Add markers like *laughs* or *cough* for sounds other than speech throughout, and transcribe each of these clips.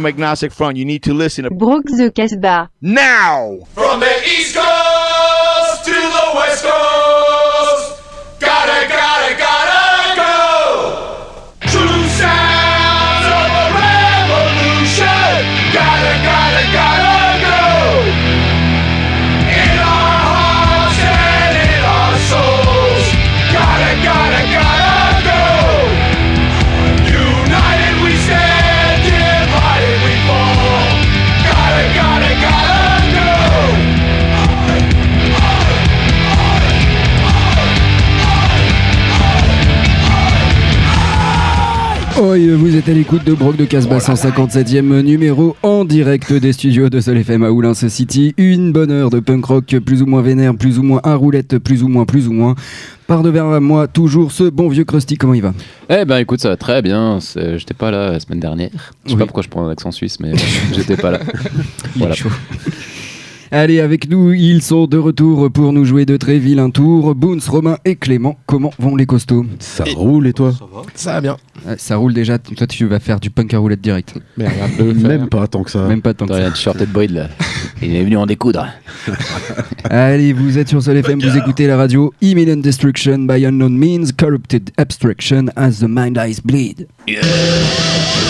from Agnostic Front. You need to listen to Brooke the Casbah. now. From the East Coast êtes à l'écoute de Brock de Casbah, 157e numéro en direct des studios de Sol FM à Oulins City. Une bonne heure de punk rock plus ou moins vénère, plus ou moins à roulette, plus ou moins, plus ou moins. Par devers moi, toujours ce bon vieux Krusty, comment il va? Eh ben écoute, ça va très bien. J'étais pas là la semaine dernière. Je sais Oui. pas pourquoi je prends un accent suisse, mais *laughs* j'étais pas là. Voilà. Allez, avec nous, ils sont de retour pour nous jouer de très vilains tours. Boons, Romain et Clément, comment vont les costauds? Ça roule et toi? Ça va bien. Ouais, Ça roule déjà, toi tu vas faire du punk à roulette direct. *laughs* Même pas tant que ça. Même pas tant que ça. rien de short et de bride là. Il est venu en découdre. *laughs* Allez, vous êtes sur Sol FM, vous écoutez la radio Imminent Destruction by Unknown Means, Corrupted Abstraction as the Mind Eyes Bleed. Imminent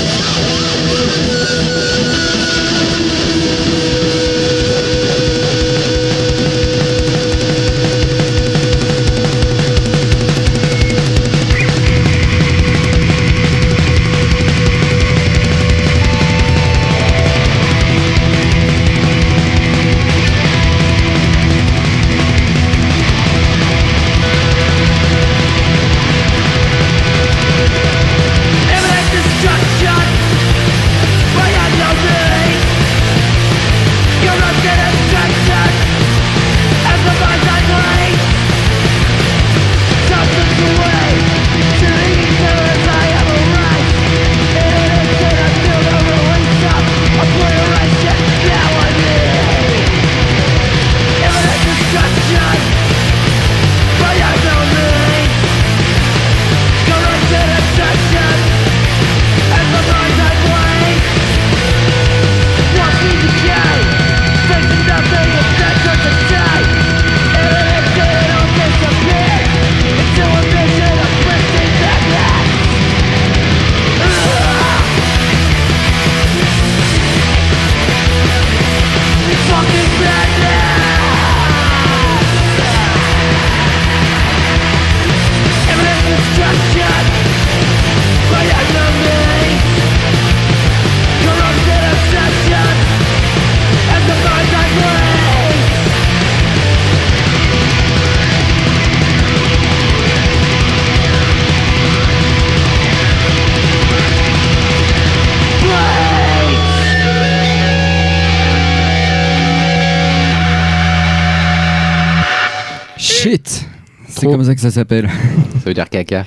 comme ça que ça s'appelle. Ça veut dire caca.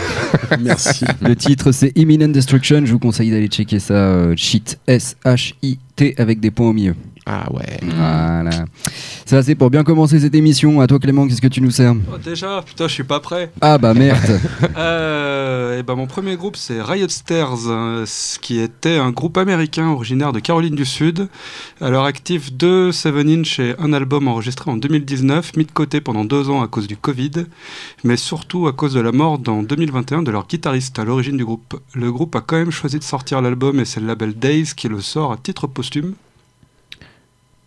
*laughs* Merci. Le titre c'est Imminent Destruction, je vous conseille d'aller checker ça. euh, Shit, S-H-I-T avec des points au milieu. Ah ouais. Voilà. Ça c'est pour bien commencer cette émission. À toi Clément, qu'est-ce que tu nous sers Oh, déjà, putain, je suis pas prêt. Ah bah merde *laughs* Euh, et ben, mon premier groupe, c'est Riot Stairs, hein, ce qui était un groupe américain originaire de Caroline du Sud. Leur actif, deux 7 inch et un album enregistré en 2019, mis de côté pendant deux ans à cause du Covid, mais surtout à cause de la mort en 2021 de leur guitariste à l'origine du groupe. Le groupe a quand même choisi de sortir l'album et c'est le label Days qui le sort à titre posthume.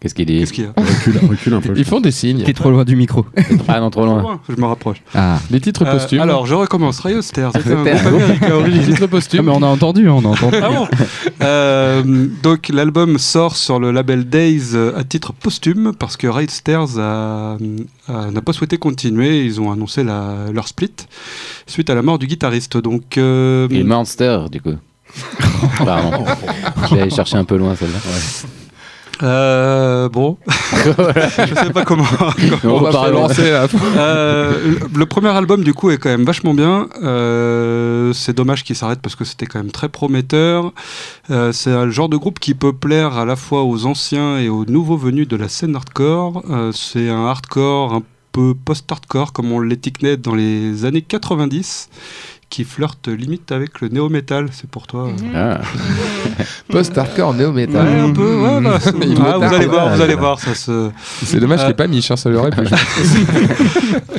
Qu'est-ce qu'il dit Qu'est-ce qu'il y a *laughs* recule, recule un peu. Ils font des signes. T'es trop loin du micro. *laughs* Ah non, trop loin. Je me rapproche. Ah, Les titres Euh, posthumes. alors, je recommence. Riot Stairs, c'était un *laughs* groupe américain les titres posthumes. mais on a entendu, on a entendu. Ah bon Euh, Donc l'album sort sur le label Days à titre posthume parce que Riot Stairs n'a pas souhaité continuer. Ils ont annoncé la- leur split suite à la mort du guitariste. Donc euh, Et Monster, du coup. Pardon. Allé chercher un peu loin celle-là. Euh, bon, *laughs* je sais pas comment. On va pas lancer là. Euh, le- premier album du coup est quand même vachement bien. Euh, c'est dommage qu'il s'arrête parce que c'était quand même très prometteur. C'est un genre de groupe qui peut plaire à la fois aux anciens et aux nouveaux venus de la scène hardcore. C'est un hardcore un peu post-hardcore comme on l'étiquetait dans les années 90 qui flirte limite avec le néo-metal. C'est pour toi. euh. Ah. *laughs* *laughs* Post-hardcore, Ouais, néo-metal. un peu, ouais, bah, *laughs* Ah, vous tarde. allez voir, vous allez voir, ça se. C'est dommage, je Euh, l'ai pas mis, hein, ça l'aurait.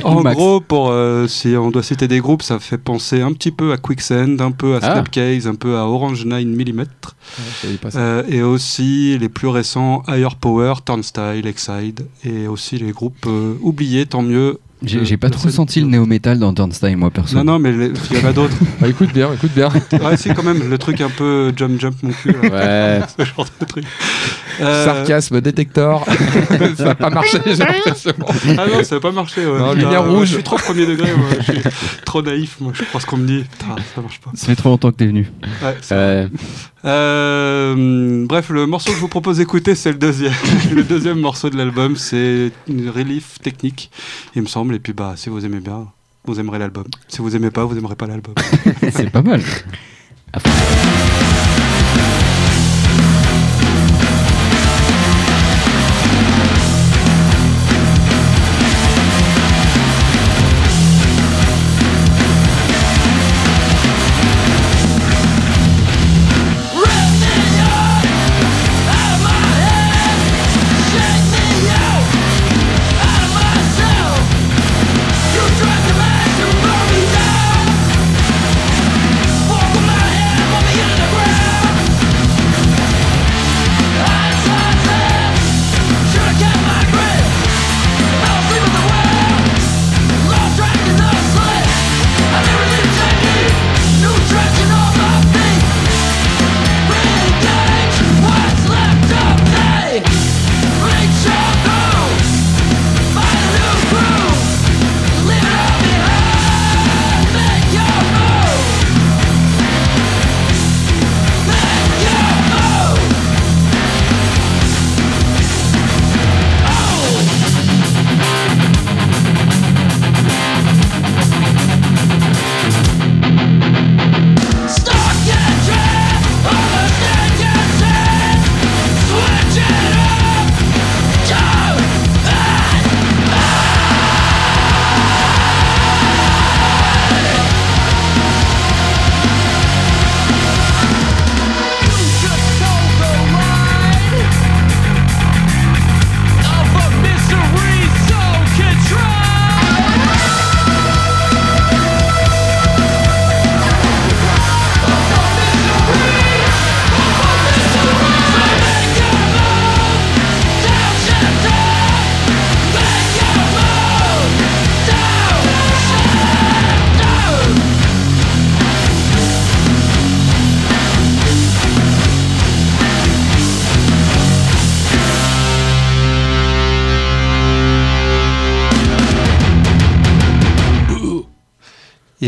En Max. gros, pour euh, si on doit citer des groupes, ça fait penser un petit peu à Quicksand, un peu à Ah. Snapcase, un peu à Orange 9 mm, euh, et aussi les plus récents Higher Power, Turnstile, Exide, et aussi les groupes euh, oubliés, tant mieux. J'ai Euh, j'ai pas trop senti le néo-metal dans Turnstile, moi, perso. Non, non, mais il y en a d'autres. *laughs* *laughs* Ah, écoute bien, écoute bien. ouais, si, quand même, le truc un peu jump jump mon cul. là. Ouais. *laughs* Ce genre de truc. Euh, Sarcasme détector. ça n'a pas marché, j'ai l'impression. Ah non, ça n'a pas marché. ouais. Non, Putain, lumière ouais, rouge. Je suis trop premier degré, moi. je suis trop naïf, moi. Je crois ce qu'on me dit. Putain, ça marche pas. Ça fait trop longtemps que t'es venu. Ouais, c'est Ouais. Euh, bref, le morceau que je vous propose d'écouter, c'est le deuxième. *laughs* le deuxième morceau de l'album, c'est une relief technique, il me semble. Et puis, bah, si vous aimez bien, vous aimerez l'album. Si vous aimez pas, vous aimerez pas l'album. *laughs* C'est pas mal.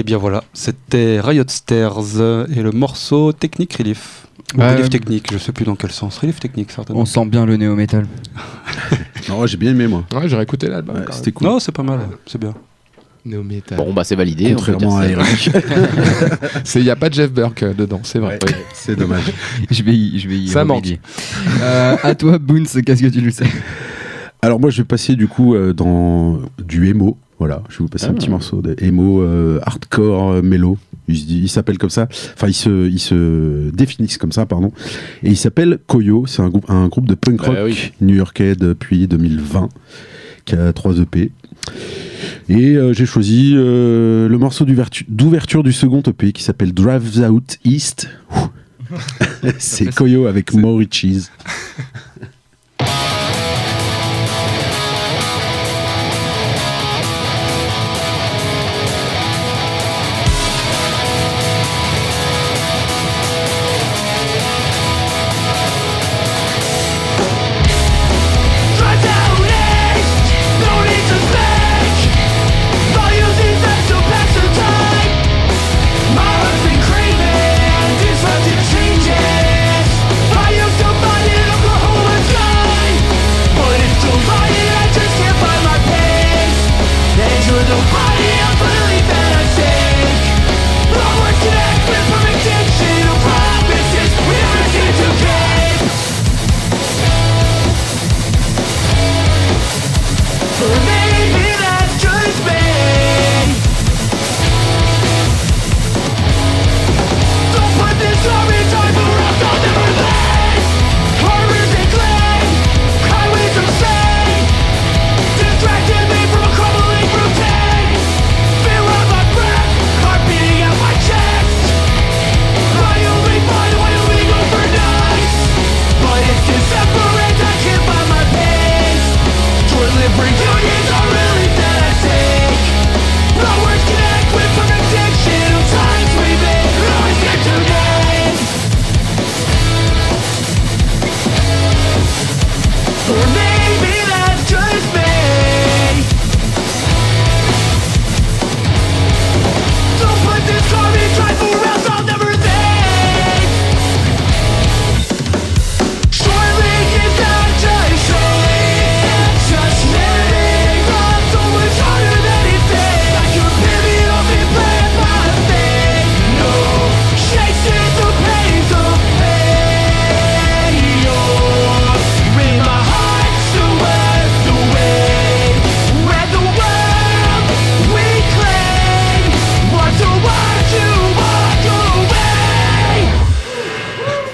Bien voilà, c'était Riot Stairs et le morceau Technique Relief. Ou Ouais. relief technique, je sais plus dans quel sens. Relief technique, certainement. On sent bien le néo-metal. *laughs* Non, j'ai bien aimé, moi. Ouais, j'aurais écouté l'album. Ouais, C'était cool. Non, c'est pas mal, c'est bien. Néo-metal. Bon, bah c'est validé. Contrairement à. Eric. *laughs* Il n'y a pas Jeff Burke euh, dedans, c'est vrai. Ouais, c'est dommage. *laughs* Je vais y, je vais y Ça manque. Euh, à toi, Boons, qu'est-ce que tu le sais? Alors moi je vais passer du coup euh, dans du emo. Voilà, je vais vous passer un Ah. petit morceau de emo euh, hardcore euh, mélo. Il, il s'appelle comme ça. Enfin, ils se, ils se définissent comme ça, pardon. Et il s'appelle Koyo. C'est un groupe, un groupe de punk rock Bah oui. new-yorkais depuis 2020 qui a 3 EP. Et euh, j'ai choisi euh, le morceau d'ouvertu- d'ouverture du second EP qui s'appelle Drives Out East. *laughs* C'est Koyo avec Maury Cheese. *laughs*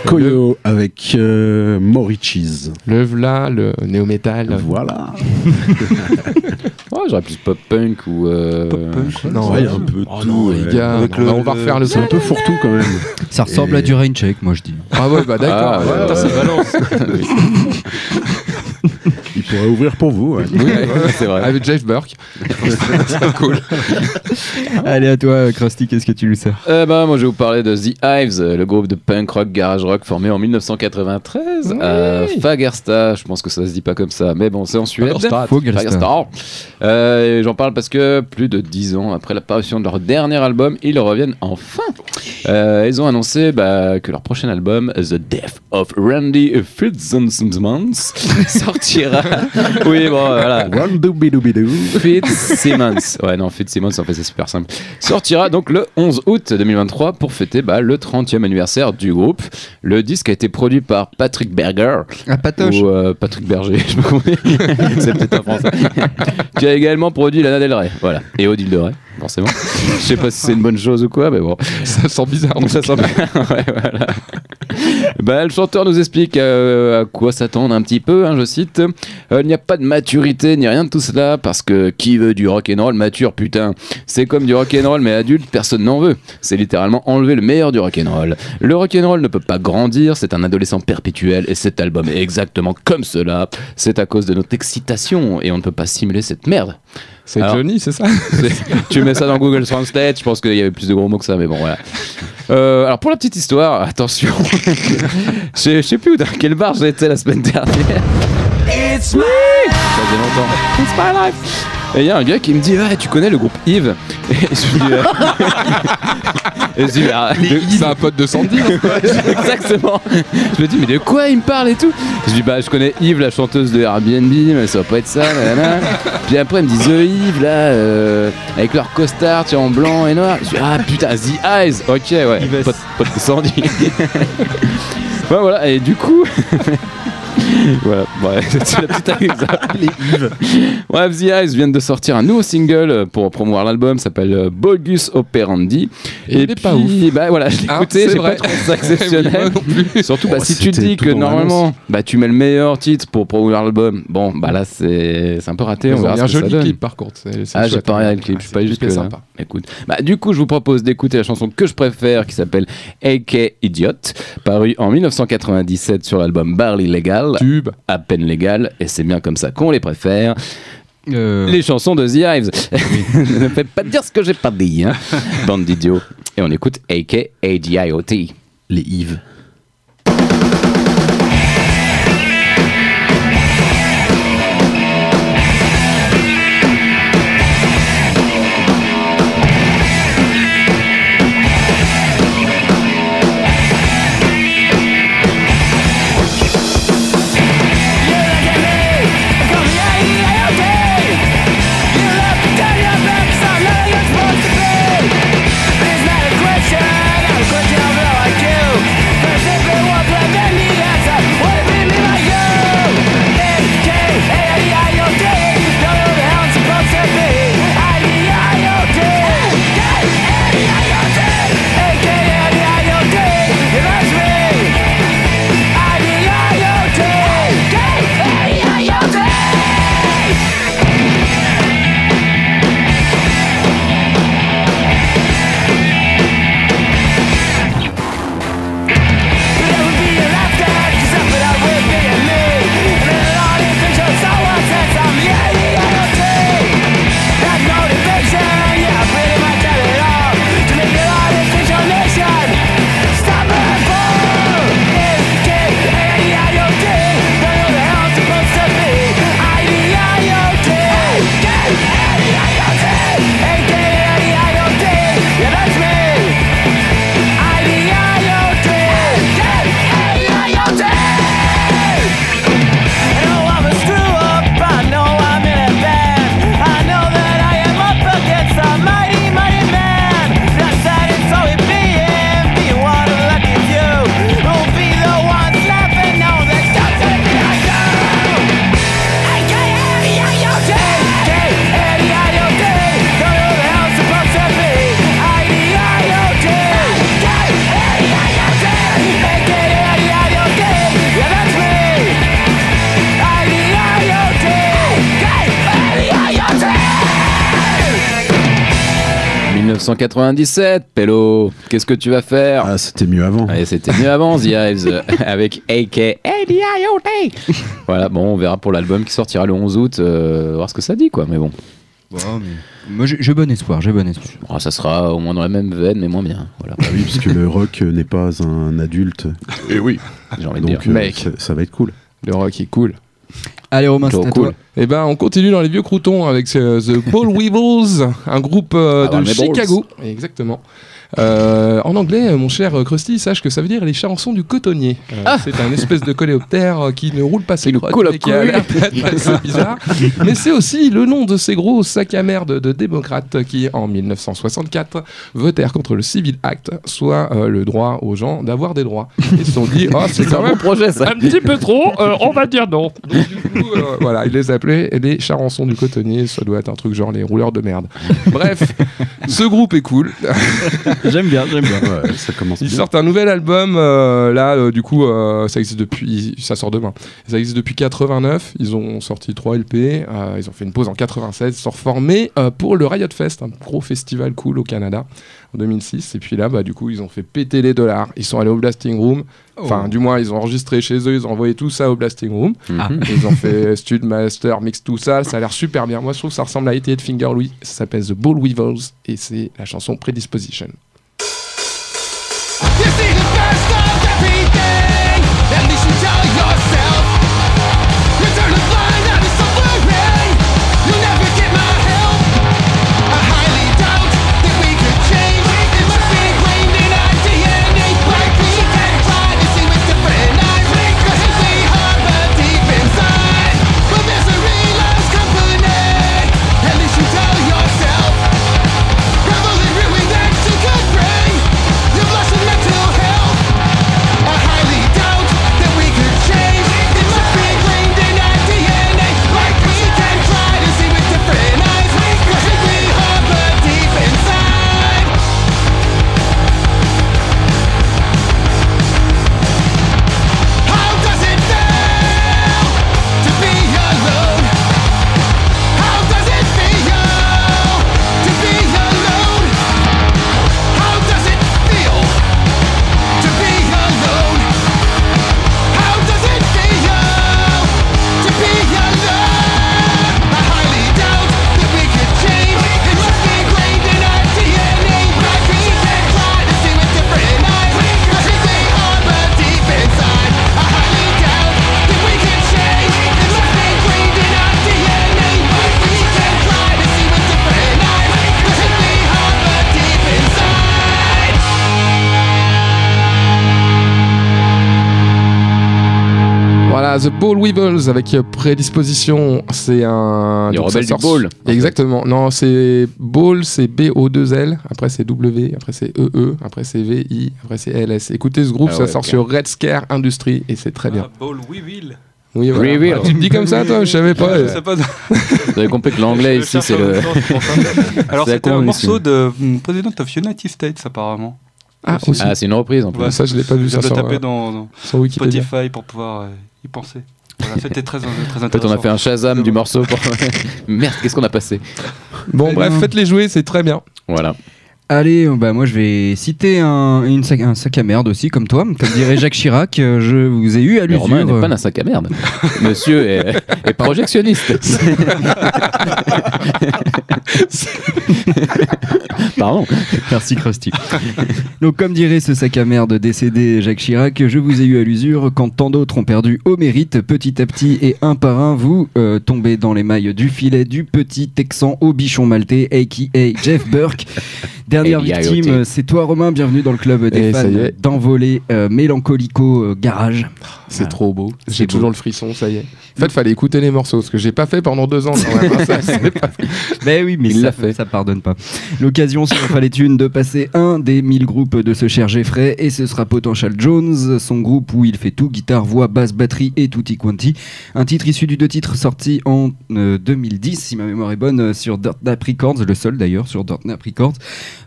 Koyo avec euh, Morichis. Le v'là, le néo-métal. Voilà. Ouais, *laughs* j'aurais plus pop-punk ou. euh, Non, Ouais, un peu Oh tout, non, ouais. les gars, Avec on, le- va- on va le- refaire le C'est un peu fourre-tout quand même. Ça ressemble Et- à du rain check, moi je dis. Ah ouais, bah d'accord. Ah, ouais, ouais, ouais, ça balance. *laughs* *laughs* Pourrait ouvrir pour vous. ouais. Oui, c'est vrai. Avec Jeff Burke. *laughs* c'est cool. *laughs* Allez, à toi, Krusty, qu'est-ce que tu lui sers? Euh, bah, moi, je vais vous parler de The Hives, euh, le groupe de punk rock, garage rock formé en 1993 à Fagersta. Je pense que ça se dit pas comme ça, mais bon, c'est en Suède. Fagersta. Euh, J'en parle parce que plus de 10 ans après l'apparition de leur dernier album, ils reviennent enfin. Euh, ils ont annoncé bah, que leur prochain album, The Death of Randy Fitzsimmons, *laughs* sortira. *laughs* oui, bon, voilà. Fitzsimmons. Ouais, non, Fitzsimmons, en fait, c'est super simple. Sortira donc le 11 août 2023 pour fêter bah, le 30e anniversaire du groupe. Le disque a été produit par Patrick Berger. Ah, Patoche Ou euh, Patrick Berger, *laughs* je me connais. c'est peut-être un français. *laughs* qui a également produit Lana Del Rey. Voilà. Et Odile de Rey, forcément. Je sais pas si c'est une bonne chose ou quoi, mais bon. Ça sent bizarre. Donc ça sent. Ouais, voilà. Bah, le chanteur nous explique euh, à quoi s'attendre un petit peu, hein, je cite. Euh, Il n'y a pas de maturité ni rien de tout cela parce que qui veut du rock'n'roll mature, putain C'est comme du rock'n'roll mais adulte, personne n'en veut. C'est littéralement enlever le meilleur du rock'n'roll. Le rock'n'roll ne peut pas grandir, c'est un adolescent perpétuel et cet album est exactement comme cela. C'est à cause de notre excitation et on ne peut pas simuler cette merde. C'est Johnny, c'est ça *laughs* tu mets ça dans Google Translate, je pense qu'il y avait plus de gros mots que ça, mais bon, voilà. Euh, alors, pour la petite histoire, attention, *laughs* je je sais plus dans quel bar j'étais la semaine dernière. It's my Ça faisait longtemps. It's my life. Et il y a un gars qui me dit Ah, tu connais le groupe Yves? Et je lui dis euh, Et je dis Ah, de- C'est un pote de Sandy. Exactement. Je me dis mais de quoi il me parle et tout? Je dis bah je connais Yves la chanteuse de Airbnb mais ça va pas être ça. nanana. Puis après il me dit The Yves là euh, avec leur costard tu en blanc et noir. Je dis ah putain The Eyes. Ok ouais. Pote, pote de Sandy. *laughs* Ouais, voilà et du coup. *laughs* voilà, ouais, *laughs* c'est la petite anecdote. *laughs* Les Yves. Bref, The Eyes viennent de sortir un nouveau single pour promouvoir l'album, s'appelle euh, Bogus Operandi. Et est pas ouf. Bah voilà, je l'ai Hein, écouté, c'est j'ai pas trouvé ça exceptionnel. Oui. Surtout bah, Oh, si tu c'était dis que normalement bah, tu mets le meilleur titre pour promouvoir l'album, bon bah là c'est un peu raté. Ils on verra mis un ce que ça joli donne. clip par contre. Ah, j'ai pas regardé le clip, je suis pas là. sympa. Écoute, bah du coup, je vous propose d'écouter la chanson que je préfère qui s'appelle AK Idiot, parue en 1997 sur l'album Barley Legal, À peine légal, et c'est bien comme ça qu'on les préfère. Euh, Les chansons de The Hives. *laughs* ne faites pas dire ce que j'ai pas dit, hein. bande d'idiots. Et on écoute AK ADIOT. Les Yves. 1997, Pello, qu'est-ce que tu vas faire Ah, c'était mieux avant. C'était mieux avant, The Hives, *laughs* euh, avec AK Voilà, bon, on verra pour l'album qui sortira le 11 août, euh, voir ce que ça dit, quoi. Mais bon, Moi, j'ai bon espoir, j'ai bon espoir. Oh, ça sera au moins dans la même veine, mais moins bien. Voilà, Ah oui, puisque le rock n'est pas un adulte. et oui, j'ai envie de dire. Donc, euh, Mec. ça, ça va être cool. Le rock est cool. Allez, Romain, c'est cool. toi. Eh ben, on continue dans les vieux croutons avec euh, The Ball Weevils, un groupe euh, Ah, de balls. Chicago. Exactement. Euh, en anglais, mon cher Krusty, sache que ça veut dire les chansons du cotonnier. Euh, C'est un espèce de coléoptère euh, qui ne roule pas ses crottes, mais qui a cool. l'air d'être *laughs* assez bizarre. Mais c'est aussi le nom de ces gros sacs à merde de démocrates qui, en 1964, votèrent contre le Civil Act, soit euh, le droit aux gens d'avoir des droits. Ils se sont dit, oh, c'est quand un même bon projet, ça. un petit peu trop, euh, on va dire non. *laughs* Donc, du coup, euh, voilà, ils les appelaient les charançons du cotonnier, ça doit être un truc genre les rouleurs de merde. Bref, ce groupe est cool. *laughs* *laughs* J'aime bien, j'aime bien. Ouais, ça commence Ils bien. sortent un nouvel album, euh, là, euh, du coup, euh, ça existe depuis, ça sort demain. Ça existe depuis 89, ils ont sorti 3 LP, euh, ils ont fait une pause en 96, ils sont reformés euh, pour le Riot Fest, un gros festival cool au Canada, en 2006. Et puis là, bah, du coup, ils ont fait péter les dollars. Ils sont allés au Blasting Room, enfin, du moins, ils ont enregistré chez eux, ils ont envoyé tout ça au Blasting Room. Ah. Ils ont fait *laughs* Stud, Master, Mix, tout ça. Ça a l'air super bien. Moi, je trouve que ça ressemble à 88 Finger Louis. Ça s'appelle The Ball Weevils et c'est la chanson Predisposition. The Ball Weevils avec euh, Prédisposition, c'est un. Les donc rebelles du Ball. Exactement. Non, c'est Ball, c'est B-O-2-L, après c'est W, après c'est E-E, après c'est V-I, après c'est L-S. Écoutez ce groupe, Ah ça ouais, sort sur Red Scare Industry et c'est très bien. Ah, Ball We Will. Oui, voilà. Oui, oui. Ah, tu me dis comme ça, toi Je savais pas. *laughs* Je sais pas. Vous avez compris que l'anglais ici, c'est le. *laughs* Alors c'était un morceau de mm, President of United States apparemment. Ah, aussi. Ah, c'est une reprise en plus. Ouais. ça, je l'ai pas vu Je ça vais sur, taper euh, dans, dans sur. Spotify pour pouvoir euh, y penser. Voilà, *laughs* c'était très, très En fait, intéressant. on a fait un Shazam du morceau pour. *laughs* Merde, qu'est-ce qu'on a passé Bon, bref, faites-les jouer, c'est très bien. Voilà. Allez, bah moi je vais citer un, une sac, un sac à merde aussi, comme toi. Comme dirait Jacques Chirac, euh, je vous ai eu à Mais Romain l'usure. n'est pas un sac à merde. Monsieur est, est *laughs* projectionniste. *laughs* Pardon. Merci Krusty. Donc comme dirait ce sac à merde décédé Jacques Chirac, je vous ai eu à l'usure quand tant d'autres ont perdu au mérite. Petit à petit et un par un, vous euh, tombez dans les mailles du filet du petit Texan au bichon maltais, a.k.a. Jeff Burke. *laughs* Dernière Hey, victime, c'est toi Romain, bienvenue dans le club des Et fans d'envolée euh, mélancolico euh, garage. C'est trop beau. J'ai beau. toujours le frisson, ça y est. En fait, fallait écouter les morceaux, ce que j'ai pas fait pendant deux ans quand même. hein, *laughs* ça, c'est pas- Ben oui, mais Il ça, fait. ça pardonne pas. L'occasion, s'il en fallait une, de passer un des 1000 groupes de ce cher Jeffrey, et ce sera Potential Jones, son groupe où il fait tout, guitare, voix, basse, batterie et tutti quanti. Un titre issu du deux titres sorti en euh, 2010, si ma mémoire est bonne, euh, sur Dirt Nap Records, le seul d'ailleurs sur Dirt Nap Records.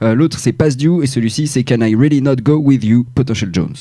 Euh, L'autre c'est Past Due, et celui-ci c'est Can I Really Not Go With You, Potential Jones.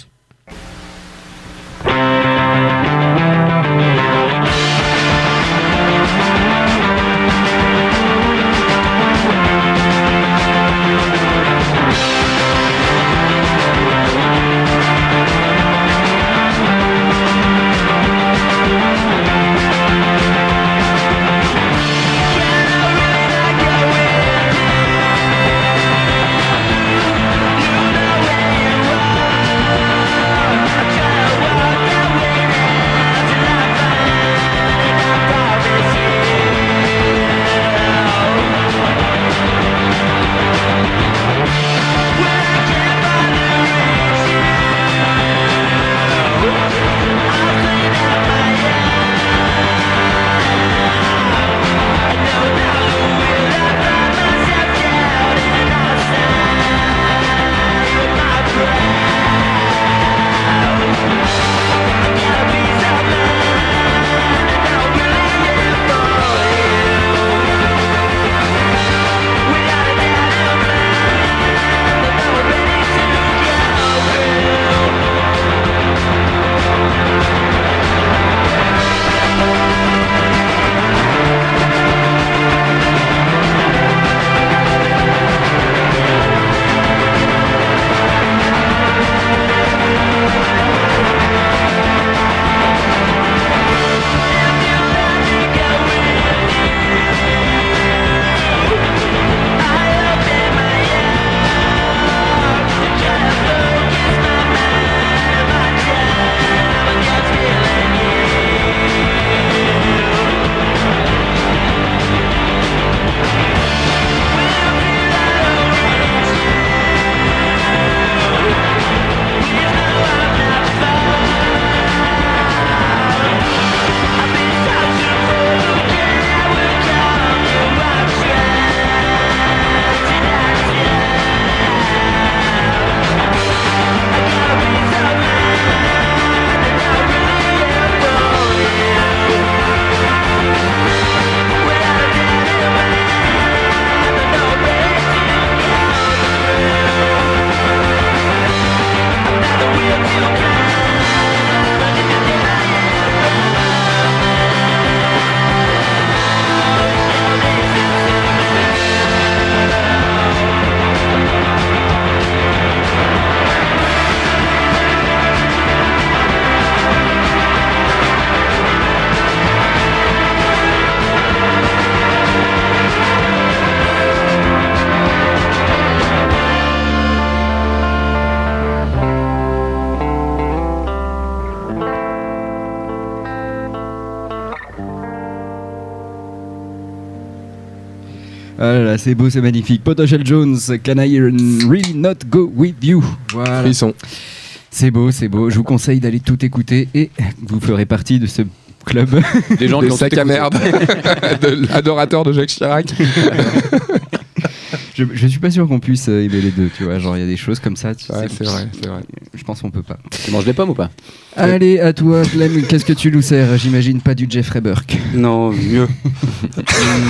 C'est beau, c'est magnifique. Potential Jones, Can I Really Not Go With You? Voilà. Frisson. C'est beau, c'est beau. Je vous conseille d'aller tout écouter et vous ferez partie de ce club. Les gens Des qui ont tout à merde. *laughs* de l'adorateur de Jacques Chirac. *laughs* je, je suis pas sûr qu'on puisse euh, aimer les deux, tu vois. Genre, il y a des choses comme ça. tu Ouais, c'est vrai, c'est vrai. Je pense qu'on peut pas. Tu manges des pommes ou pas? Allez, à toi, Clem, qu'est-ce que tu nous sers? J'imagine pas du Jeffrey Burke. Non, mieux.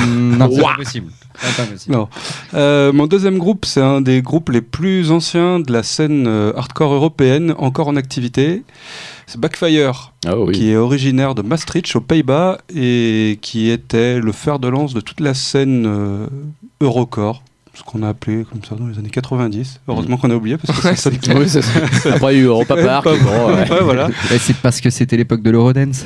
non, c'est pas possible. C'est pas possible. Non. Euh, mon deuxième groupe, c'est un des groupes les plus anciens de la scène euh, hardcore européenne, encore en activité. C'est Backfire, Ah oui. qui est originaire de Maastricht, aux Pays-Bas, et qui était le fer de lance de toute la scène euh, Eurocore, ce qu'on a appelé comme ça dans les années 90. Heureusement qu'on a oublié, parce que ça *laughs* Oui, c'est ça. Après, il y a eu Europa *laughs* Park. pas bon, ouais. Ouais, voilà. *laughs* Et c'est parce que c'était l'époque de l'Eurodance.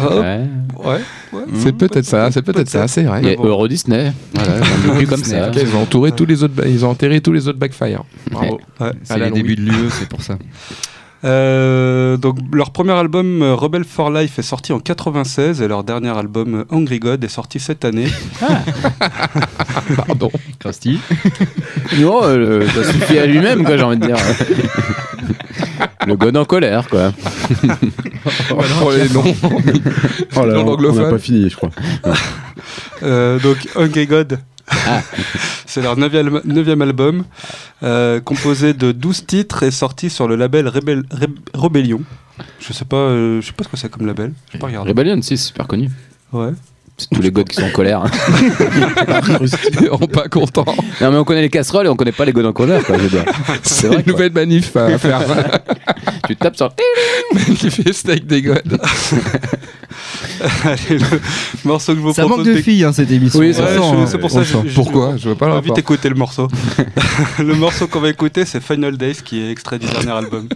Ah, Ouais. ouais, ouais. C'est peut-être ça, c'est peut-être ça, c'est vrai. Il y a Euro Disney. Voilà, plus comme ça. Ils ont entouré tous les autres, ils ont enterré tous les autres backfire. Bravo. Ouais. C'est À la les longue. débuts de l'UE, c'est pour ça. Euh, donc leur premier album euh, Rebel for Life est sorti en 96 et leur dernier album euh, Angry God est sorti cette année. *laughs* Pardon. Krusty. Non, euh, ça suffit à lui-même, quoi, j'ai envie de dire. Le god en colère, quoi. *laughs* Les noms. *laughs* Oh là, on- n'a pas fini, je crois. Euh, donc Angry God, Ah. *laughs* c'est leur neuvième, neuvième album, euh, composé de 12 titres et sorti sur le label Rebel, Reb- Rebellion. Je sais pas, euh, je sais pas ce que c'est comme label. J'ai pas regardé. Rebellion, si, c'est super connu. Ouais. Tous les gods qui sont en colère. *laughs* Ils seront pas contents. Non, mais on connaît les casseroles et on connaît pas les gods en colère, quoi, je veux dire. C'est vrai, une quoi. nouvelle manif à faire. *laughs* Tu tapes sur. Magnifique steak des godes. *laughs* Allez, le morceau que je vous Ça manque de filles, hein, cette émission. Oui, on ça Ouais, sent, je- hein. c'est pour On ça que j'ai- Pourquoi Je vois pas On va vite écouter le morceau. le morceau qu'on va écouter, c'est Final Days, qui est extrait du dernier album.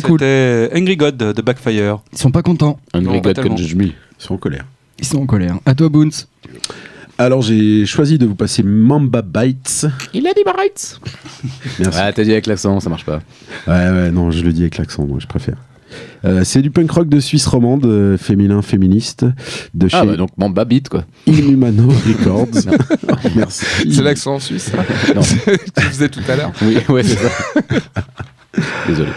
Très cool. C'était Angry God de Backfire. Ils sont pas contents. Un Non, god tellement. can judge me. Ils sont en colère. Ils sont en colère. À toi, Boons. Alors j'ai choisi de vous passer Mamba Bites. Il a dit rights. Merci. Ah, t'as dit avec l'accent, ça marche pas. Ouais, ouais, non, je le dis avec l'accent, moi, je préfère. Euh, c'est du punk rock de Suisse romande, euh, féminin, féministe, de chez Ah, bah donc, mon babite, quoi. Inhumano *laughs* Records. *laughs* Merci. C'est l'accent suisse. ça Non. *laughs* tu faisais tout à l'heure. Oui, ouais, c'est ça. Désolé.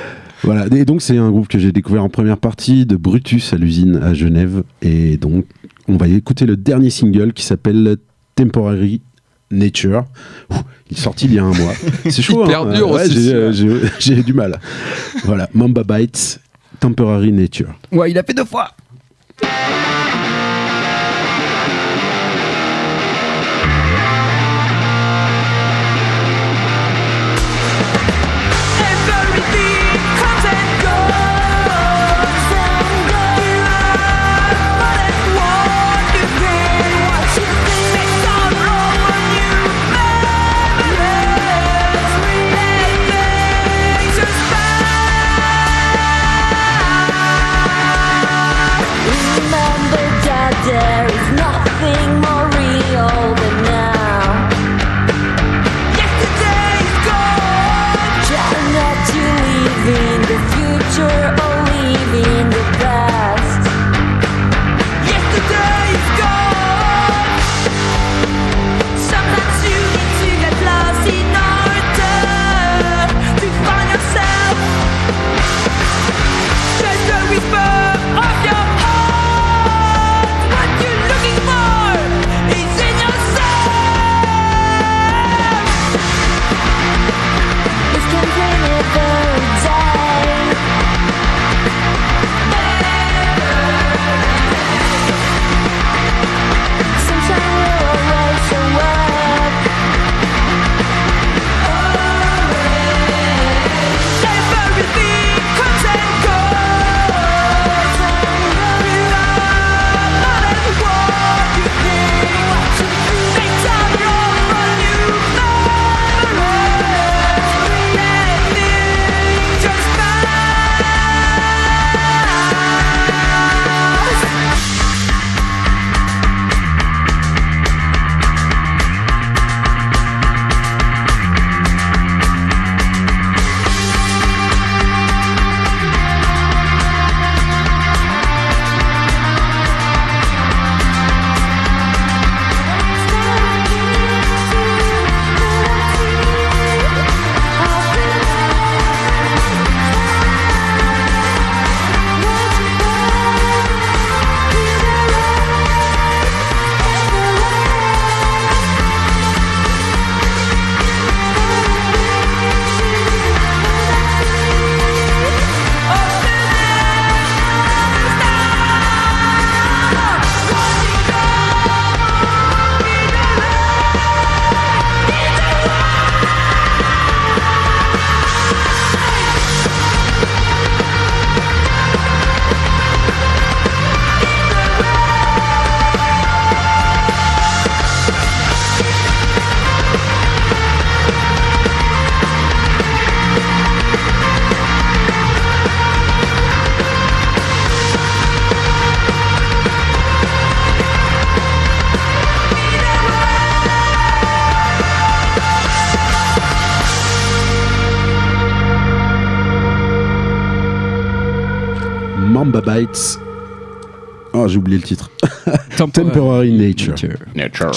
Voilà, et donc c'est un groupe que j'ai découvert en première partie de Brutus à l'usine à Genève. Et donc, on va écouter le dernier single qui s'appelle Temporary Nature. Ouh, il est sorti il y a un mois. *laughs* C'est chaud, Hyper hein dur Ouais, aussi, j'ai, euh, j'ai, j'ai du mal. Voilà, Mamba Bites, Temporary Nature. Ouais, il a fait deux fois. day. Bites. Oh, j'ai oublié le titre. *laughs* Temporary Nature. Nature.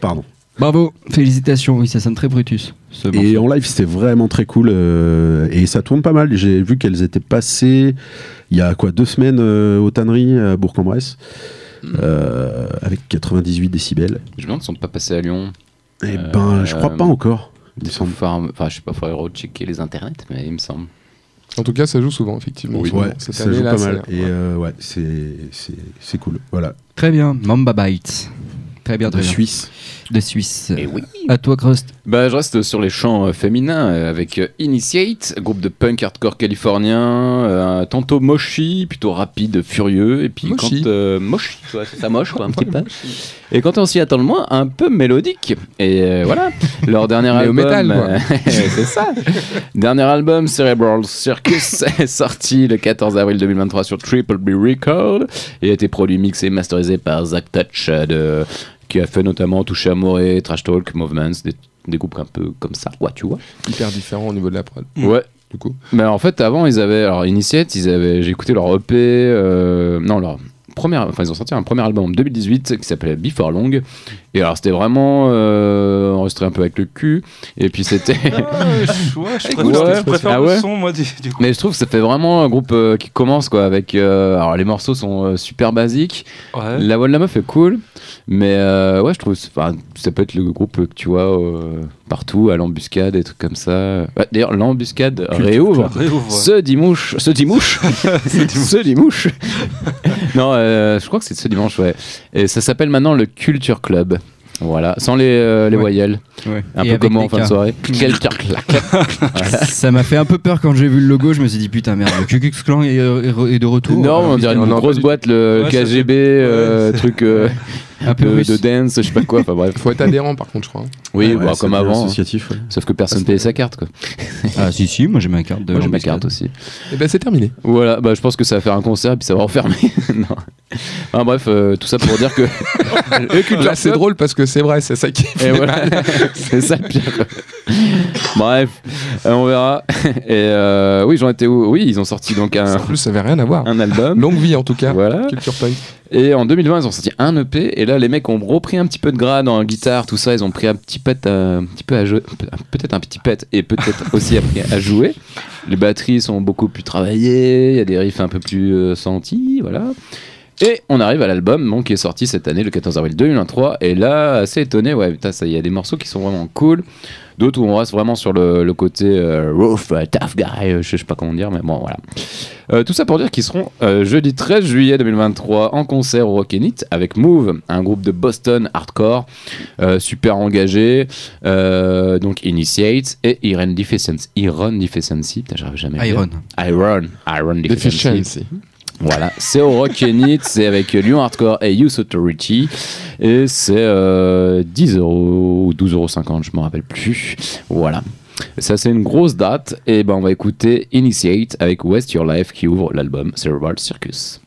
Pardon. Bravo, félicitations, oui, ça sonne très Brutus. ce Et morceau. en live, c'était vraiment très cool. euh, et ça tourne pas mal. J'ai vu qu'elles étaient passées il y a quoi deux semaines euh, aux tanneries à Bourg-en-Bresse. euh, avec 98 décibels. Je me demande si on ne sont pas passés à Lyon. Euh, ben, je crois pas encore. Il me semble. Enfin, je sais pas, faudrait rechecker les internets, mais il me semble. En tout cas, ça joue souvent, effectivement. Oui, Souvent. ouais, Cette ça joue pas c'est- mal. Et ouais. euh, ouais, c'est c'est- c'est cool. Voilà. Très bien, Mamba Bites. Très bien, De très bien. Suisse. De Suisse. Et oui. À toi, Crust. Bah, je reste sur les chants euh, féminins euh, avec euh, Initiate, groupe de punk hardcore californien, euh, tantôt mochi, plutôt rapide, furieux, et puis Mochi. quand euh, mochi, ça moche quoi, *laughs* un petit peu. Et quand on s'y attend le moins, un peu mélodique. Et euh, voilà, leur dernier *laughs* album, métal, *laughs* c'est ça. Dernier album, Cerebral Circus, est sorti le 14 avril 2023 sur Triple B Record et a été produit, mixé et masterisé par Zach Touch, de, qui a fait notamment Toucher Amoré, Trash Talk, Movements, des, des groupes un peu comme ça, quoi, tu vois. Hyper différent au niveau de la prod. Ouais. Du coup. Mais en fait, avant, ils avaient. Alors, Initiate, ils avaient. J'ai écouté leur EP. euh, non, leur. Enfin, ils ont sorti un premier album en 2018 qui s'appelait Before Long. Et alors, c'était vraiment euh, enregistré un peu avec le cul. Et puis, c'était. Ah, je, ouais, je Écoute, préfère, ouais. je préfère Ah le son, moi, du, du coup. Mais je trouve que ça fait vraiment un groupe euh, qui commence, quoi. Avec. euh, alors, les morceaux sont super basiques. La voix de la meuf est cool. Mais ouais, je trouve. enfin, ça peut être le groupe que tu vois partout, à l'embuscade, des trucs comme ça. D'ailleurs, l'embuscade réouvre. Réouvre. Ce dimanche, ce dimanche, *laughs* ce dimanche. *laughs* non, euh, je crois que c'est ce dimanche, ouais. Et ça s'appelle maintenant le Culture Club. Voilà, sans les, euh, les Ouais. voyelles. Ouais. Un Et peu comme en fin de soirée. *laughs* Culture Club. *laughs* Ça m'a fait un peu peur quand j'ai vu le logo. Je me suis dit, putain, merde, le Klan est, de retour. Non, on dirait une non, grosse boîte, le Ouais, KGB, euh, truc euh, un peu de, de dance, je sais pas quoi. Enfin bref. Faut être adhérent, par contre, je crois. Oui, Ouais, bah, comme avant. Associatif, ouais. Sauf que personne payait sa carte, quoi. *laughs* Ah, si, si, moi j'ai ma carte de Moi j'ai ma carte aussi. Et ben, c'est terminé. Voilà, bah, je pense que ça va faire un concert et puis ça va refermer. *laughs* non. Enfin, bref, euh, tout ça pour dire que. *laughs* Là, c'est drôle parce que c'est vrai, c'est ça qui Et voilà, c'est ça le pire. Bref, euh, on verra. Et euh, oui, j'en étais où? Oui, ils ont sorti donc un, En plus, ça avait rien à voir. un album. Longue vie, en tout cas. Voilà. Culture punk. Et en 2020, ils ont sorti un EP. Et là, les mecs ont repris un petit peu de grade en guitare, tout ça. Ils ont pris un petit pet, à- un petit peu à jouer, peut-être un petit pet, et peut-être *laughs* aussi appris à jouer. Les batteries sont beaucoup plus travaillées. Il y a des riffs un peu plus euh, sentis, voilà. Et on arrive à l'album qui est sorti cette année, le 14 avril 2023. Et là, assez étonné, ouais, putain, ça, il y a des morceaux qui sont vraiment cool. D'autres où on reste vraiment sur le, le côté euh, rough, euh, tough guy, euh, je sais pas comment dire, mais bon, voilà. Euh, tout ça pour dire qu'ils seront euh, jeudi 13 juillet 2023 en concert au Rock It avec Move, un groupe de Boston hardcore euh, super engagé, euh, donc Initiate et Iron Deficiency. Iron Deficiency, putain, j'arrive jamais à le dire. Iron. Iron, Iron Deficiency. Voilà, c'est au Rock It, c'est avec Lyon Hardcore et Youth Authority. Et c'est euh, 10 euros ou 12,50 euros, je me rappelle plus. Voilà. Ça, c'est une grosse date. Et ben, on va écouter Initiate avec West Your Life qui ouvre l'album Cerebral Circus.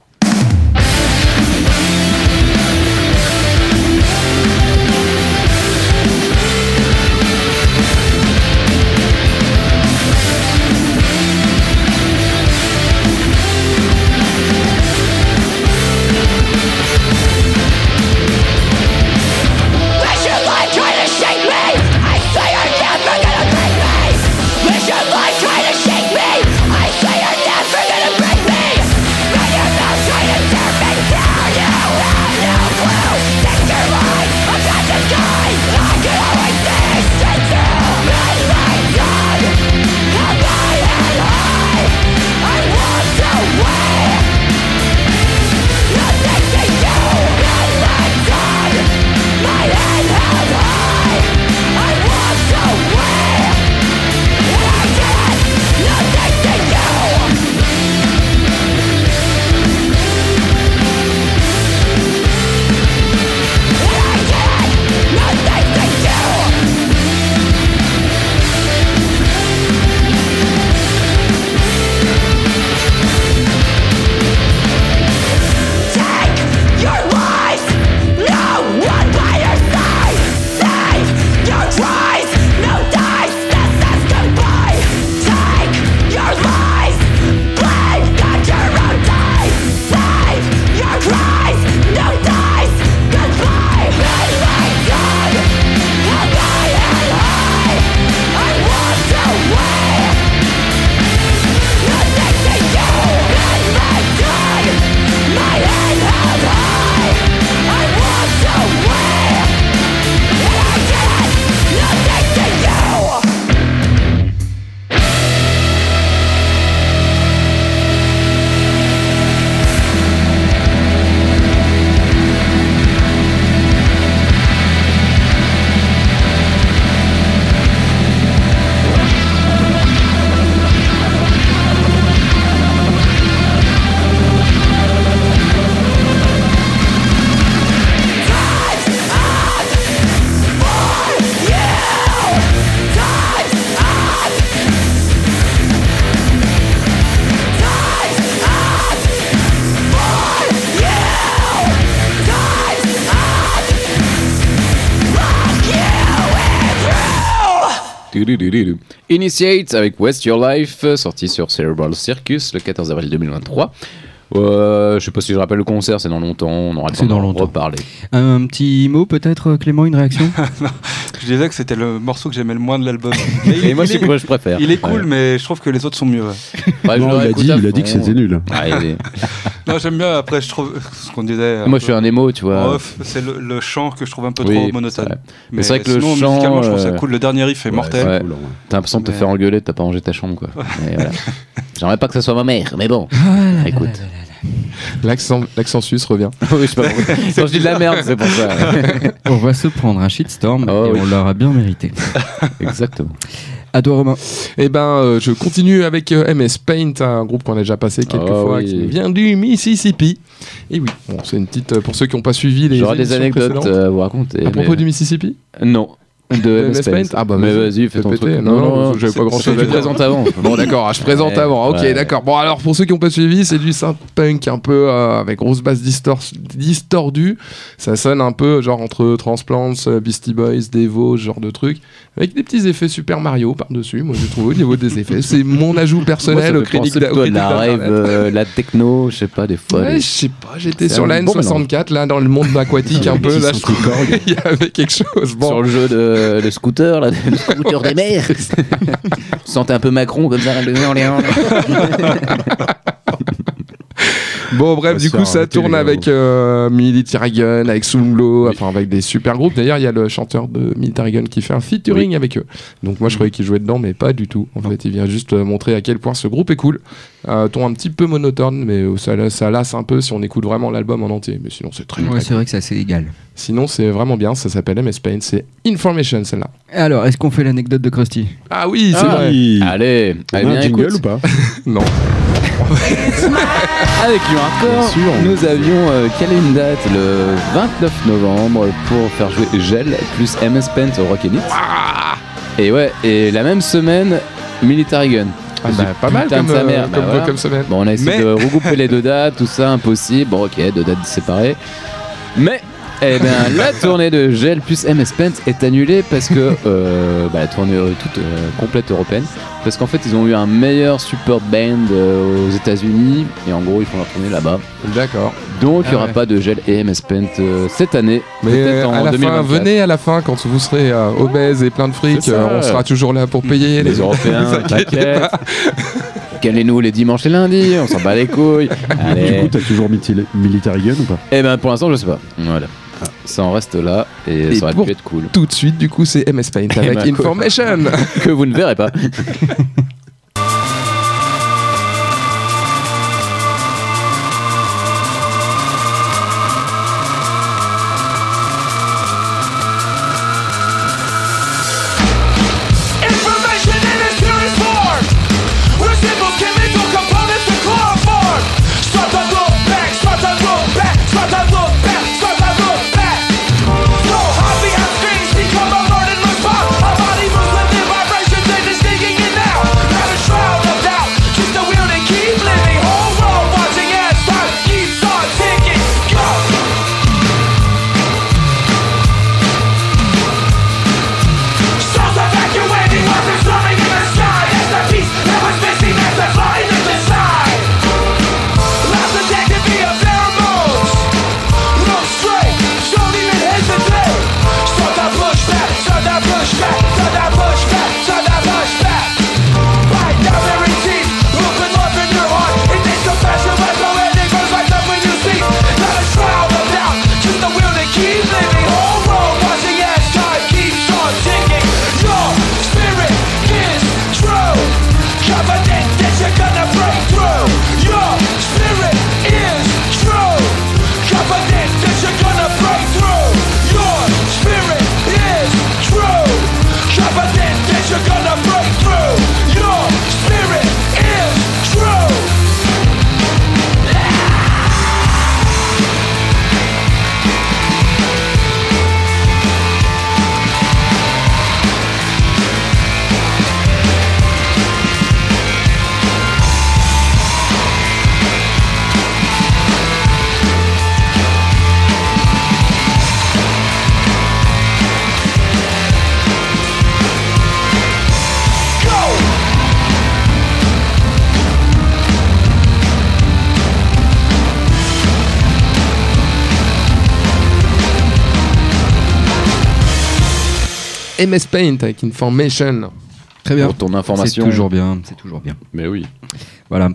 Initiate avec West Your Life, euh, sorti sur Cerebral Circus le 14 avril 2023. Euh, je sais pas si je rappelle le concert, c'est dans longtemps, on aura le temps d'en reparler. Un petit mot peut-être, Clément, une réaction *laughs* Je disais que c'était le morceau que j'aimais le moins de l'album. Il, *laughs* Et moi, c'est est, quoi je préfère. il est cool, Ouais. mais je trouve que les autres sont mieux. ouais. Non, il a dit, il a dit que c'était nul. Ouais, *laughs* Non, j'aime bien. Après, je trouve ce qu'on disait. Moi, je suis un émo, tu vois. c'est le, le chant que je trouve un peu Oui, trop monotone. vrai. Mais c'est vrai que le chant, musicalement, je trouve ça euh, cool. Le dernier riff est mortel. T'as l'impression de te faire engueuler, t'as pas rangé ta chambre, quoi. J'aimerais pas que ça soit ma mère, mais bon. Écoute. *laughs* L'accent suisse revient. *laughs* oui, je sais pas pourquoi. *laughs* Quand je dis de la merde, c'est pour ça. On va se prendre un shitstorm Oh, et oui. on l'aura bien mérité. Exactement. À toi, Romain. Eh ben, euh, je continue avec euh, MS Paint, un groupe qu'on a déjà passé quelques Ah fois, oui. qui vient du Mississippi. Et oui, bon, c'est une petite euh, pour ceux qui n'ont pas suivi les. J'aurais des anecdotes euh, à vous raconter. à propos mais- du Mississippi? Non. De MS Paint. Ah bah, mais vas-y, fais ton péter. truc. Non, non, j'avais pas grand-chose c'est- à dire. présentes avant. *laughs* Bon d'accord, je présente Ouais, avant. Ok, ouais. d'accord. Bon alors pour ceux qui n'ont pas suivi, c'est du synth punk un peu euh, avec grosse basse distor distordue. Ça sonne un peu genre entre Transplants, euh, Beastie Boys, Devo, ce genre de truc, avec des petits effets Super Mario par dessus. Moi j'ai trouvé au niveau des effets, c'est mon ajout personnel au crédit de la rave, euh, la techno, je sais pas, des fois. Ouais, je sais pas, j'étais sur la bon N64 là dans le monde *laughs* aquatique un peu là, je trouve qu'il y avait quelque chose. Bon, Sur le jeu de, de scooter, là, *laughs* le scooter des mers. *laughs* Tu sentais un peu Macron comme ça. *laughs* Bon bref, du coup ça tourne les avec euh, Military Gun, avec Sunglo, enfin avec des super groupes. D'ailleurs, il y a le chanteur de Military Gun qui fait un featuring avec eux. Donc moi je croyais qu'il jouait dedans, mais pas du tout. En fait, il vient juste euh, montrer à quel point ce groupe est cool. Euh, ton un petit peu monotone, mais euh, ça, ça lasse un peu si on écoute vraiment l'album en entier. Mais sinon c'est très Ouais, bien. c'est vrai que c'est assez égal. Sinon c'est vraiment bien. Ça s'appelle MS Paint, c'est Information celle-là. Alors, est-ce qu'on fait l'anecdote de Krusty? Ah oui, c'est Ah. vrai. Allez, Allez, allez un bien, jingle écoute. ou pas? *laughs* Non. *laughs* Avec du hardcore, nous avions euh, calé une date? Le 29 novembre pour faire jouer Gel plus MS Paint au Rock Elite. Et ouais, et la même semaine, Military Gun. Ah, bah, pas mal comme, sa euh, mère, bah comme, voilà. comme semaine. Bon, on a essayé Mais- de regrouper les deux dates, tout ça, impossible. Bon, ok, deux dates séparées. Mais, eh bien, la tournée de Gel plus MS Paint est annulée parce que euh, bah, la tournée euh, toute euh, complète européenne, parce qu'en fait, ils ont eu un meilleur support band euh, aux États-Unis et en gros, ils font leur tournée là-bas. D'accord. Donc, il n'y Ah aura ouais. pas de Gel et MS Paint euh, cette année. Mais en à la 2024. fin, venez à la fin quand vous serez euh, obèse et plein de fric. Euh, on sera toujours là pour payer Les Européens, *laughs* inquiétez t'inquiète. Calez-nous les dimanches et lundis, on s'en bat les couilles. Du Allez. coup, t'as toujours Military Gun ou pas? Eh ben pour l'instant je sais pas. Voilà. Ça en reste là et, Et ça aurait pu être cool. Tout de suite, du coup, c'est MS Paint *laughs* avec. Information. *laughs* que vous ne verrez pas. *laughs* MS Paint avec Information. Très bien. Pour ton C'est information. toujours bien, c'est toujours bien. Mais oui. Voilà.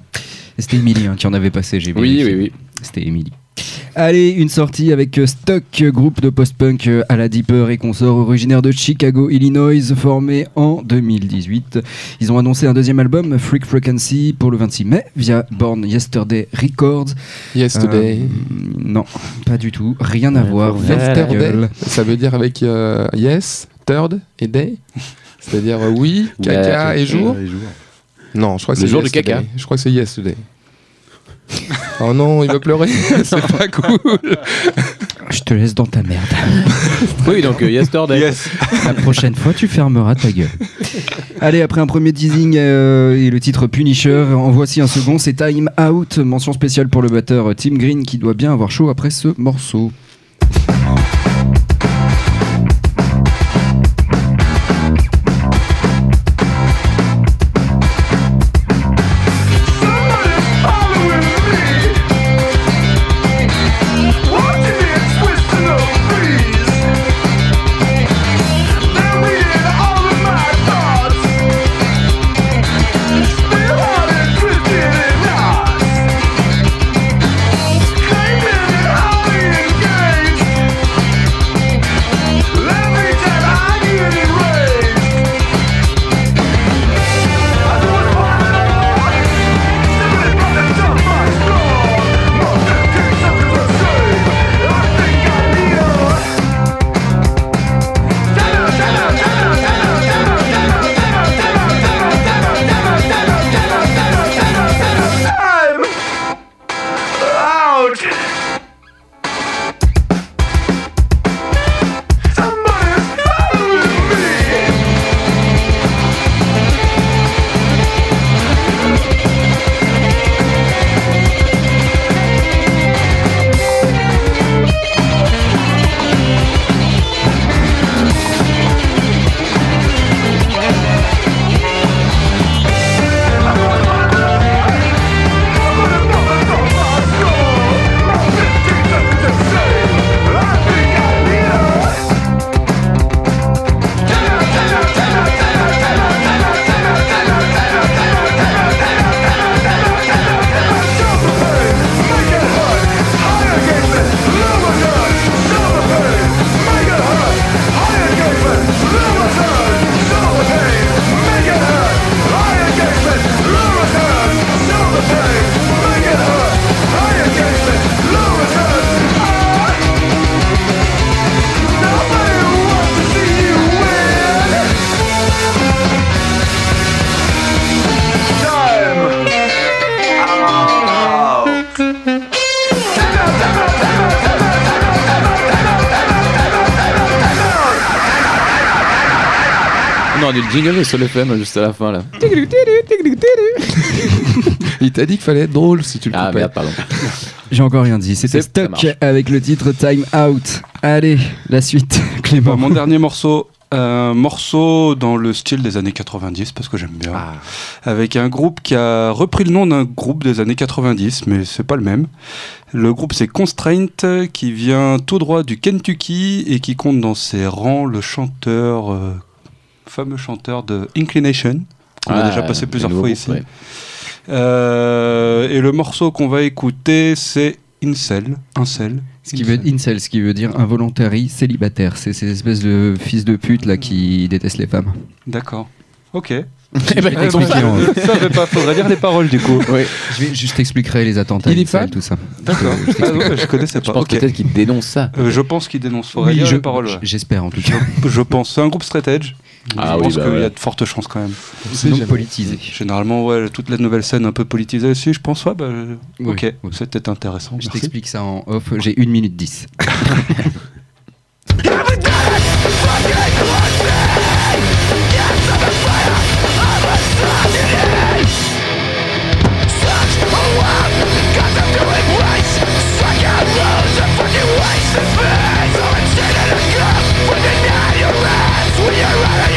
C'était Emily hein, qui en avait passé, j'ai Oui, vérifié. oui, oui. C'était Emily. Allez, une sortie avec euh, Stock, groupe de post-punk euh, à la Deeper et consorts originaire de Chicago, Illinois, formé en 2018. Ils ont annoncé un deuxième album, Freak Frequency, pour le 26 mai via Born Yesterday Records. Yesterday. Euh, non, pas du tout. Rien à voir. Yesterday. Ça veut dire avec euh, yes, third et day. *laughs* C'est-à-dire euh, oui, caca Ouais, et jour. Non, je crois que Le c'est jour du yesterday. caca. Je crois que c'est yesterday. *laughs* oh non, il va pleurer. *laughs* c'est pas cool. Je te laisse dans ta merde. Oui, donc euh, Yesterday. Yes. La prochaine fois, tu fermeras ta gueule. Allez, après un premier teasing euh, et le titre Punisher, en voici un second, c'est Time Out. Mention spéciale pour le batteur Tim Green qui doit bien avoir chaud après ce morceau. Jingle sur le FM juste à la fin là. *laughs* Il t'a dit qu'il fallait être drôle si tu le Ah coupais. merde, pardon. J'ai encore rien dit. C'était C'est- ça Stock marche. avec le titre Time Out. Allez, la suite, *laughs* Clément. Bon, mon dernier morceau, un morceau dans le style des années 90 parce que j'aime bien, Ah. avec un groupe qui a repris le nom d'un groupe des années 90, mais c'est pas le même. Le groupe c'est Constraint, qui vient tout droit du Kentucky et qui compte dans ses rangs le chanteur, euh, fameux chanteur de Inclination, qu'on a Ah, déjà passé plusieurs fois ici. ouais. Euh, et le morceau qu'on va écouter, c'est Incel, Incel. Ce qui veut incel, ce qui veut dire involontaire célibataire. C'est ces espèces de fils de pute là qui détestent les femmes. D'accord. Ok. *laughs* Eh ben, Je Je savais pas, faudrait lire les paroles du coup. Je vais juste t'expliquer les attentats. Il est tout ça. D'accord. Ah ouais, je connaissais Je pas. pense Ok. peut-être qu'il dénonce ça. Euh, je pense qu'il dénonce. Faudrait Oui, lire je- les paroles. ouais. J'espère en tout cas. Je pense. C'est un groupe straight edge. Ah je oui, pense bah qu'il y a de fortes chances quand même. C'est Donc politisé. Généralement, ouais, toute la nouvelle scène un peu politisée aussi, je pense. Ouais, bah, Oui, ok, oui. c'était intéressant. Je t'explique ça en off. J'ai 1 minute 10. *laughs*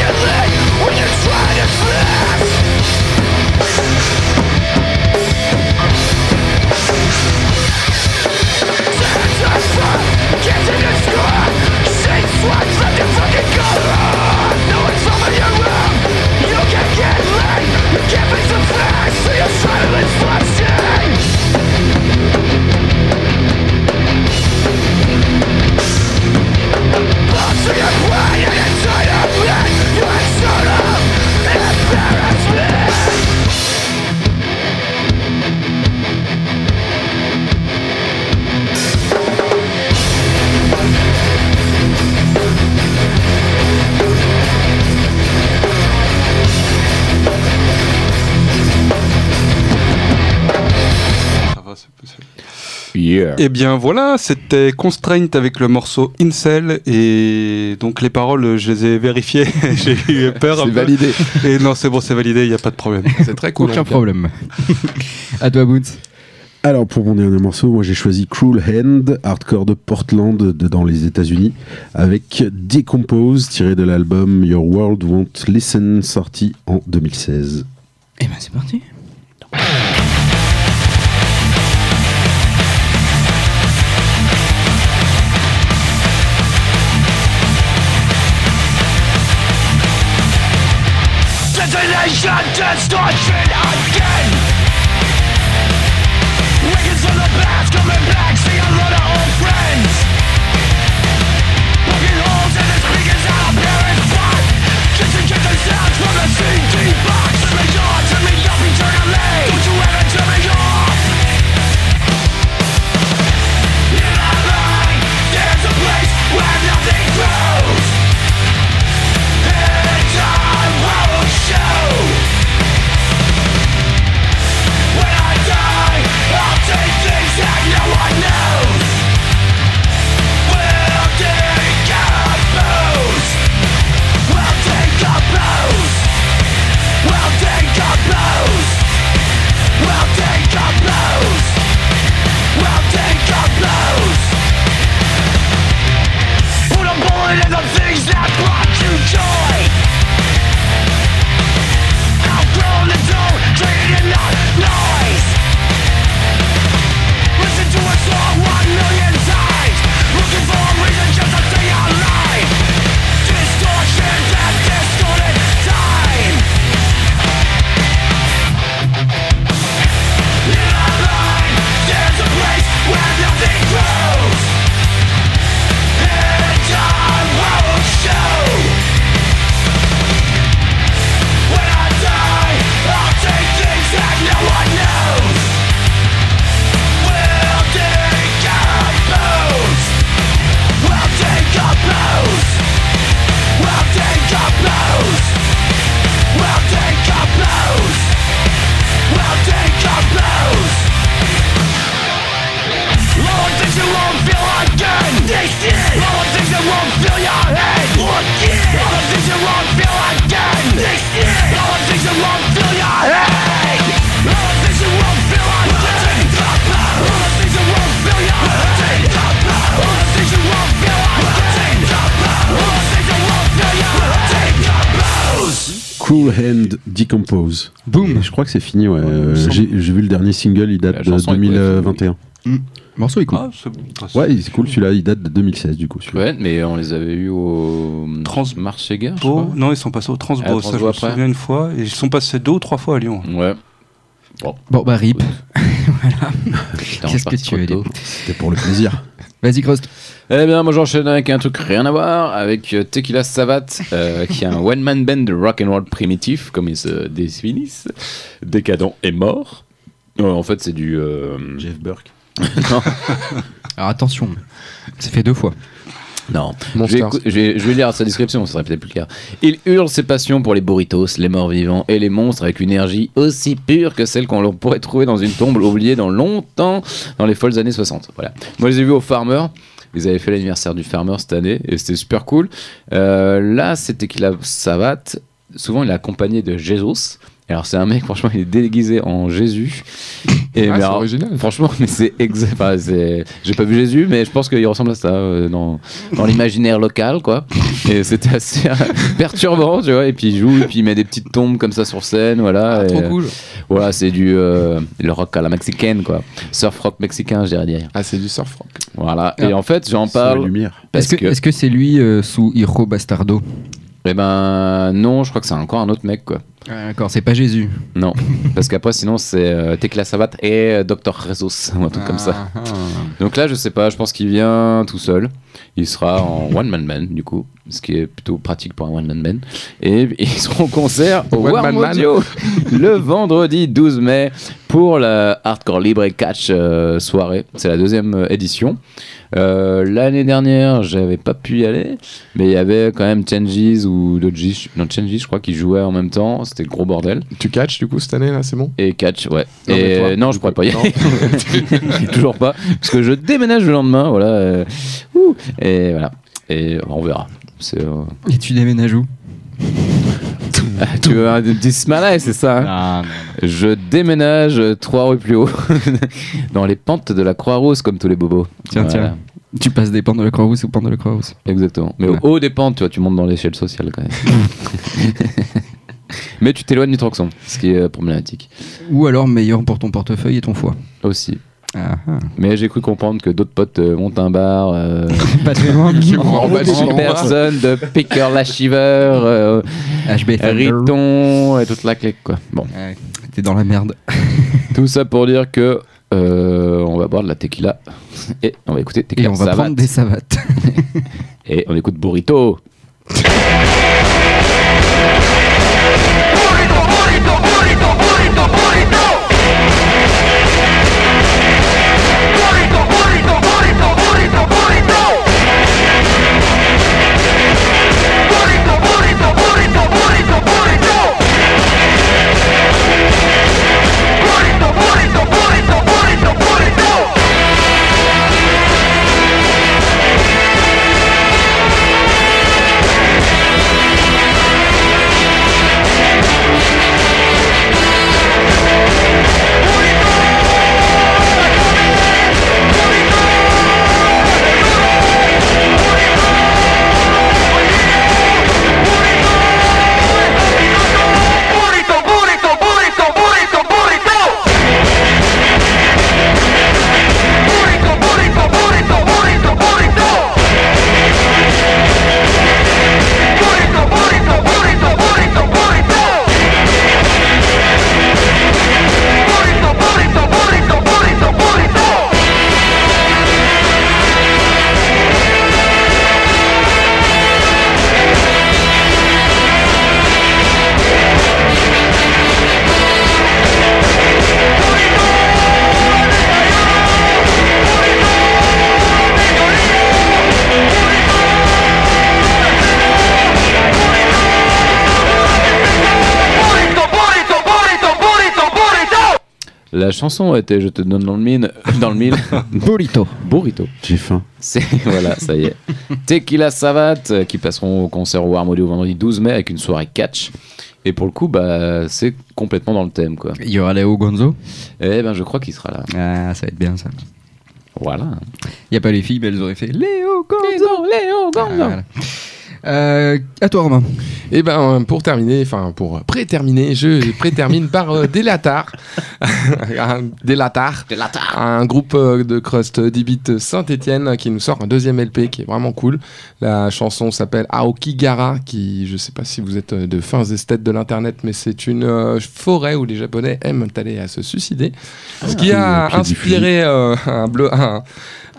you? Yeah. Eh bien voilà, c'était Constraint avec le morceau Incel et donc les paroles, je les ai vérifiées. *laughs* J'ai eu peur. C'est validé. Et non, c'est bon, c'est validé, il n'y a pas de problème. *laughs* C'est très cool. Aucun problème. *laughs* à toi, Boons. Alors pour mon dernier morceau, moi j'ai choisi Cruel Hand, hardcore de Portland, de, dans les États-Unis, avec Decompose, tiré de l'album Your World Won't Listen, sorti en 2016. Eh ben, c'est parti. against our Cruel Hand, Decompose. Boum. Et je crois que c'est fini, ouais. Euh, J'ai vu le dernier single, il date de chanson est cool, 2021. Morceau est cool. Ah, bon. Ouais, c'est cool celui-là, il date de 2016 du coup. Ouais, mais on les avait eu au Trans- Marchegar, je Beau. crois. Non, ils sont passés au Transbo, Ah, ça je me après. souviens une fois. Et ils sont passés deux ou trois fois à Lyon. Ouais. Bon, bah, rip. *laughs* On Qu'est-ce est que tu veux. C'était pour le plaisir. *laughs* Vas-y, Crost. Eh bien, moi j'enchaîne avec un truc rien à voir, avec euh, Tequila Savat, euh, qui est un one-man band de rock and roll primitif, comme ils se définissent. Décadent et mort. Euh, en fait, c'est du. euh, Jeff Burke. *laughs* non, Alors attention, c'est fait deux fois. Non. Je vais, Monsters. écou- je, vais, je vais lire sa description, ça serait peut-être plus clair. Il hurle ses passions pour les burritos, les morts vivants et les monstres avec une énergie aussi pure que celle qu'on pourrait trouver dans une tombe oubliée dans longtemps, dans les folles années 60. Voilà. Moi, je les ai vus au Farmer. Ils avaient fait l'anniversaire du Farmer cette année et c'était super cool. Euh, là, c'était qu'il a Savat. Souvent, il est accompagné de Jesus. Alors, c'est un mec, franchement, il est déguisé en Jésus. *coughs* Et Ah, mais alors, original. Franchement, *laughs* mais c'est exact. enfin, J'ai pas vu Jésus, mais je pense qu'il ressemble à ça euh, dans, dans l'imaginaire local, quoi. Et c'était assez euh, *laughs* perturbant, tu vois. Et puis il joue, et puis il met des petites tombes comme ça sur scène, voilà. Ah, Et, trop euh, cool. Voilà, c'est du euh, le rock à la mexicaine, quoi. Surf rock mexicain, je dirais dire. Ah, c'est du surf rock. Voilà. Ah. Et en fait, j'en parle parce Est-ce que que, est-ce que c'est lui euh, sous Hiro Bastardo? Eh ben non, je crois que c'est encore un autre mec, quoi. Ah, D'accord, c'est pas Jésus. Non, parce qu'après, sinon, c'est euh, Tecla Sabat et euh, Dr. Jesus, *laughs* ou un truc comme ça. Ah, Donc là, je sais pas, je pense qu'il vient tout seul. Il sera en one man band du coup, ce qui est plutôt pratique pour un one man band. Et ils seront au concert au One Man Man. Le vendredi 12 mai pour la Hardcore Libre Catch euh, soirée. C'est la deuxième euh, édition. Euh, L'année dernière, j'avais pas pu y aller, mais il y avait quand même Changes ou Dodgy, non Changes, je crois, qui jouaient en même temps. c'était gros bordel. Tu catches du coup cette année là, c'est bon? Et catch, ouais. Non, et toi, non, je pourrais coup, pas y aller. *laughs* Toujours pas. Parce que je déménage le lendemain, voilà. euh, ouh, et voilà. Et on verra. Euh, Et tu déménages où? *laughs* tu veux un smiley, c'est ça hein Je déménage trois rues plus haut, *laughs* dans les pentes de la Croix-Rousse, comme tous les bobos. Tiens, tiens. Tu passes des pentes de la Croix-Rousse aux pentes de la Croix-Rousse. Exactement. Mais Ouais. au haut des pentes, tu vois, tu montes dans l'échelle sociale quand même. *laughs* Mais tu t'éloignes du Troxon, ce qui est euh, problématique Ou alors meilleur pour ton portefeuille et ton foie. aussi. Ah, ah. Mais j'ai cru comprendre que d'autres potes euh, montent un bar. euh, *laughs* Pas très loin. En *laughs* personne de picker lachiveur, euh, HB riton et toute la clique quoi. Bon, Ouais, T'es dans la merde. *laughs* tout ça pour dire que euh, on va boire de la tequila et on va écouter Et tequila on va Savate. prendre des savates. et on écoute Burrito. the morning. La chanson était Je te donne dans le mine, dans le mille, *laughs* Burrito. Burrito. J'ai faim. C'est voilà, ça y est. Tequila Savate euh, qui passeront au concert au Armody au vendredi 12 mai avec une soirée catch. Et pour le coup, bah, c'est complètement dans le thème, quoi. Il y aura Léo Gonzo. Eh ben, je crois qu'il sera là. Ah, ça va être bien ça. Voilà. Il y a pas les filles, mais elles auraient fait Léo Gonzo. Léo Gonzo. Euh, à toi, Romain. Et ben euh, pour terminer, enfin pour pré-terminer, je pré-termine par euh, Delatar. *laughs* Un- Delatar. Un groupe euh, de crust 10 bits Saint-Etienne qui nous sort un deuxième LP qui est vraiment cool. La chanson s'appelle Aokigara, qui je sais pas si vous êtes euh, de fins esthètes de l'internet, mais c'est une euh, forêt où les Japonais aiment aller à se suicider. Ce qui a inspiré euh, un, blo- un,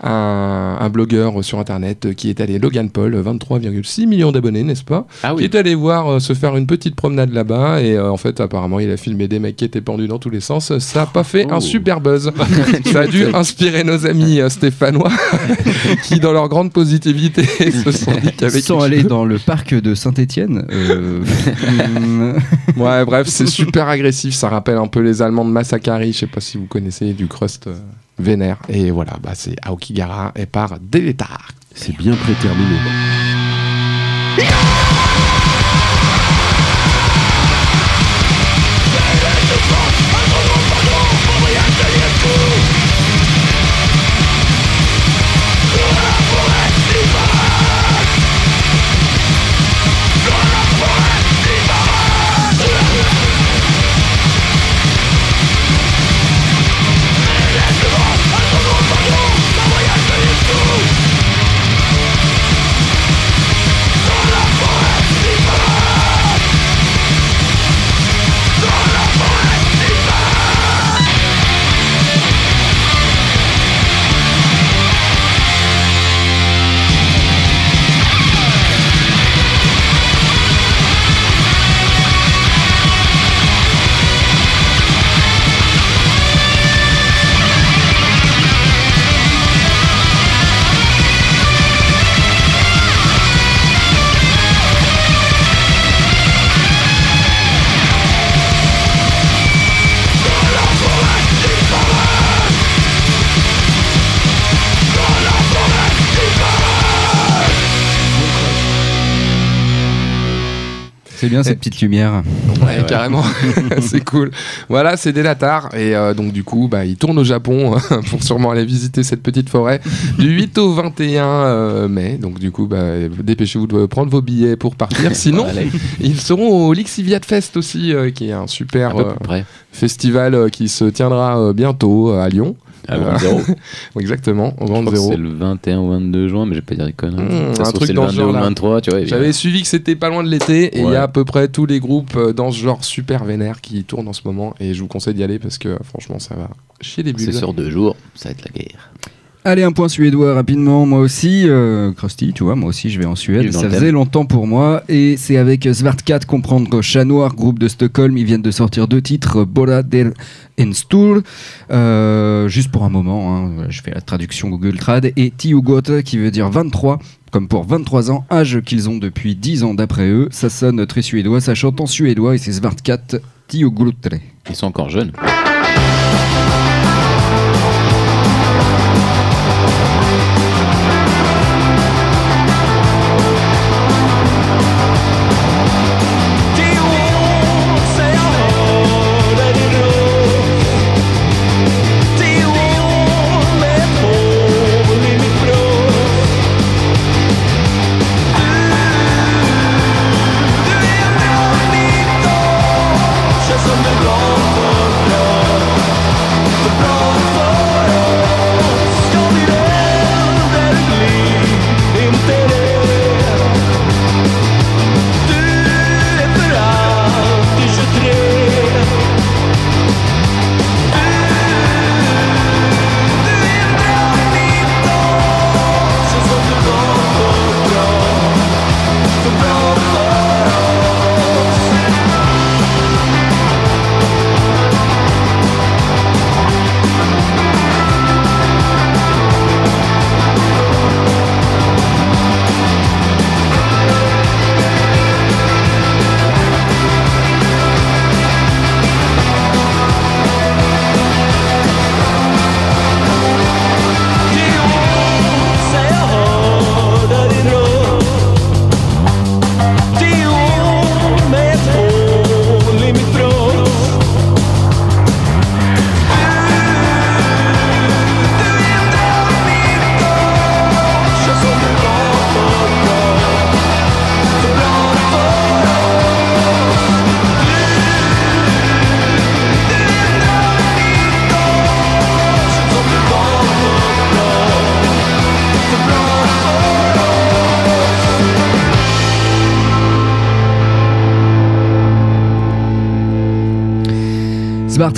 un- un blogueur sur internet qui est allé, Logan Paul, 23,6 millions d'abonnés, n'est-ce pas? Ah qui est allé voir euh, se faire une petite promenade là-bas et euh, en fait apparemment il a filmé des mecs qui étaient pendus dans tous les sens. Ça a pas fait un Oh. super buzz. *laughs* Ça a dû inspirer nos amis euh, stéphanois *laughs* qui dans leur grande positivité *laughs* se sont dit Ils sont allés dans le parc de Saint-Etienne. ouais bref c'est super agressif. Ça rappelle un peu les allemands de Massacari je sais pas si vous connaissez du crust euh, vénère et voilà bah c'est Aokigara et par Deletar C'est bien préterminé. Cette petite lumière. Ouais, carrément. *laughs* *laughs* c'est cool. Voilà, c'est Delatar. Et euh, donc, du coup, bah, il tourne au Japon *laughs* pour sûrement aller visiter cette petite forêt du 8 au 21 euh, mai. Donc, du coup, bah, dépêchez-vous de prendre vos billets pour partir. Sinon, Allez, ils seront au Lixiviat Fest aussi, euh, qui est un super euh, festival euh, qui se tiendra euh, bientôt euh, à Lyon. À Grande Zéro. *laughs* Exactement, au que Zéro. c'est le 21 ou 22 juin, mais je vais pas dire des conneries. Mmh, un truc c'est dans le ce 22 ou le genre-là. 23, tu vois. J'avais suivi que c'était pas loin de l'été et il y a à peu près tous les groupes euh, dans ce genre super vénère qui tournent en ce moment et je vous conseille d'y aller parce que euh, franchement ça va chier des bulles. C'est sur deux jours, ça va être la guerre. Allez, un point suédois rapidement. Moi aussi, euh, Krusty, tu vois, moi aussi je vais en Suède. Ça faisait longtemps pour moi. Et c'est avec Svartkat, comprendre Chat Noir, groupe de Stockholm. Ils viennent de sortir deux titres, Bola der Enstur, euh, juste pour un moment. hein, je fais la traduction Google Trad. Et Tiugot, qui veut dire 23. Comme pour 23 ans, âge qu'ils ont depuis 10 ans d'après eux. Ça sonne très suédois, ça chante en suédois et c'est Svartkat Tiuglutre. Ils sont encore jeunes.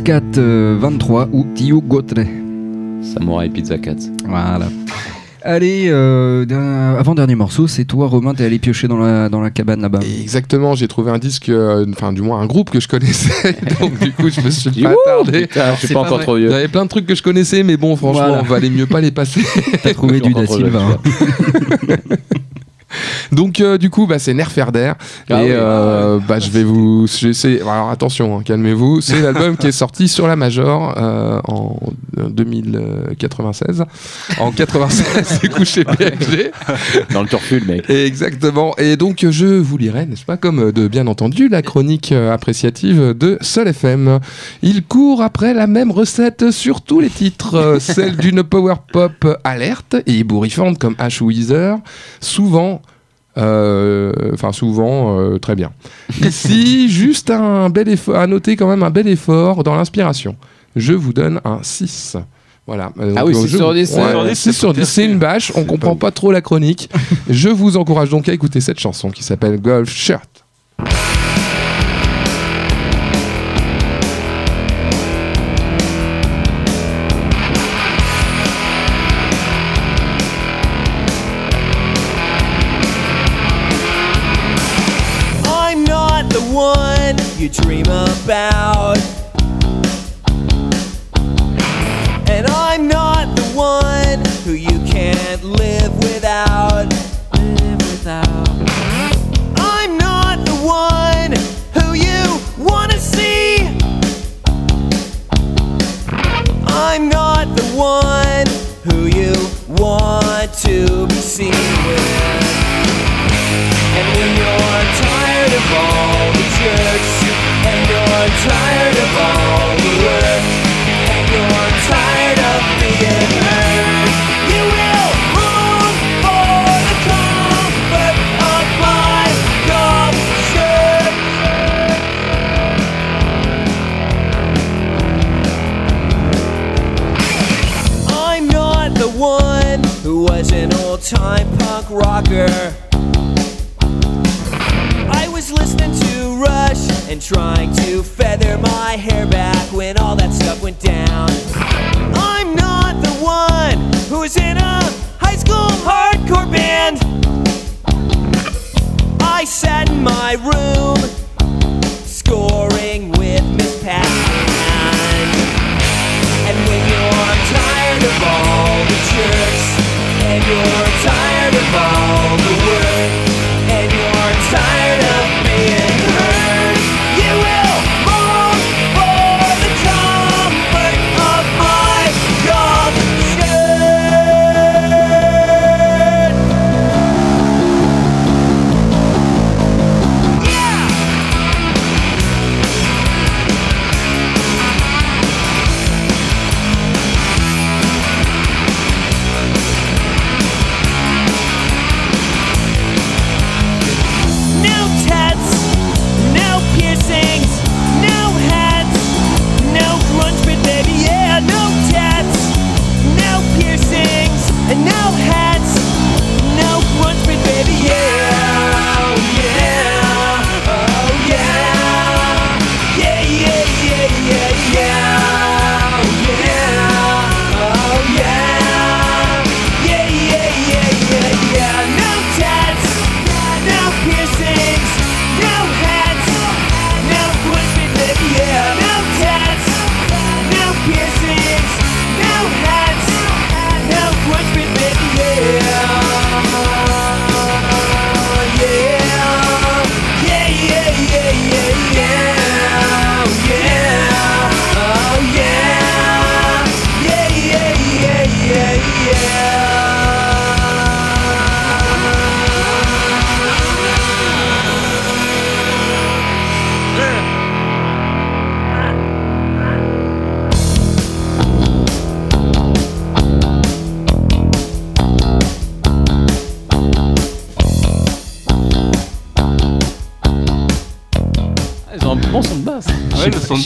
Svartkat euh, 23 ou Tiugotre. Samurai Pizza Cat. Voilà. Allez, euh, avant-dernier morceau, c'est toi Romain, t'es allé piocher dans la, dans la cabane là-bas. Exactement, j'ai trouvé un disque, euh, enfin du moins un groupe que je connaissais, *laughs* donc du coup je me suis *laughs* pas attardé. Je suis C'est pas pas encore vrai. trop Il y vieux. avait plein de trucs que je connaissais, mais bon, franchement, Voilà. valait mieux pas les passer. *laughs* T'as trouvé du Da Silva. Donc euh, du coup, bah, c'est Nerferder. Ah et oui. euh, bah, je vais vous... Alors attention, hein, calmez-vous. C'est l'album qui est sorti sur la Major euh, en 2096. En 96, c'est couché BFG. Dans le turfu, le mec. Et Exactement. Et donc, je vous lirai, n'est-ce pas, comme de bien entendu, la chronique appréciative de Sol FM. Il court après la même recette sur tous les titres, celle d'une power pop alerte et ébouriffante comme Ash Weezer, souvent. Euh, Enfin, souvent, euh, très bien. Ici, *laughs* juste un bel effort, à noter quand même un bel effort dans l'inspiration. Je vous donne un 6. Voilà. Euh, Ah oui, euh, 6 je- sur 10, Ouais, c'est sur 10, 6 sur c'est 10, c'est une bâche, on comprend pas trop la chronique. *laughs* Je vous encourage donc à écouter cette chanson qui s'appelle Golf Shirt.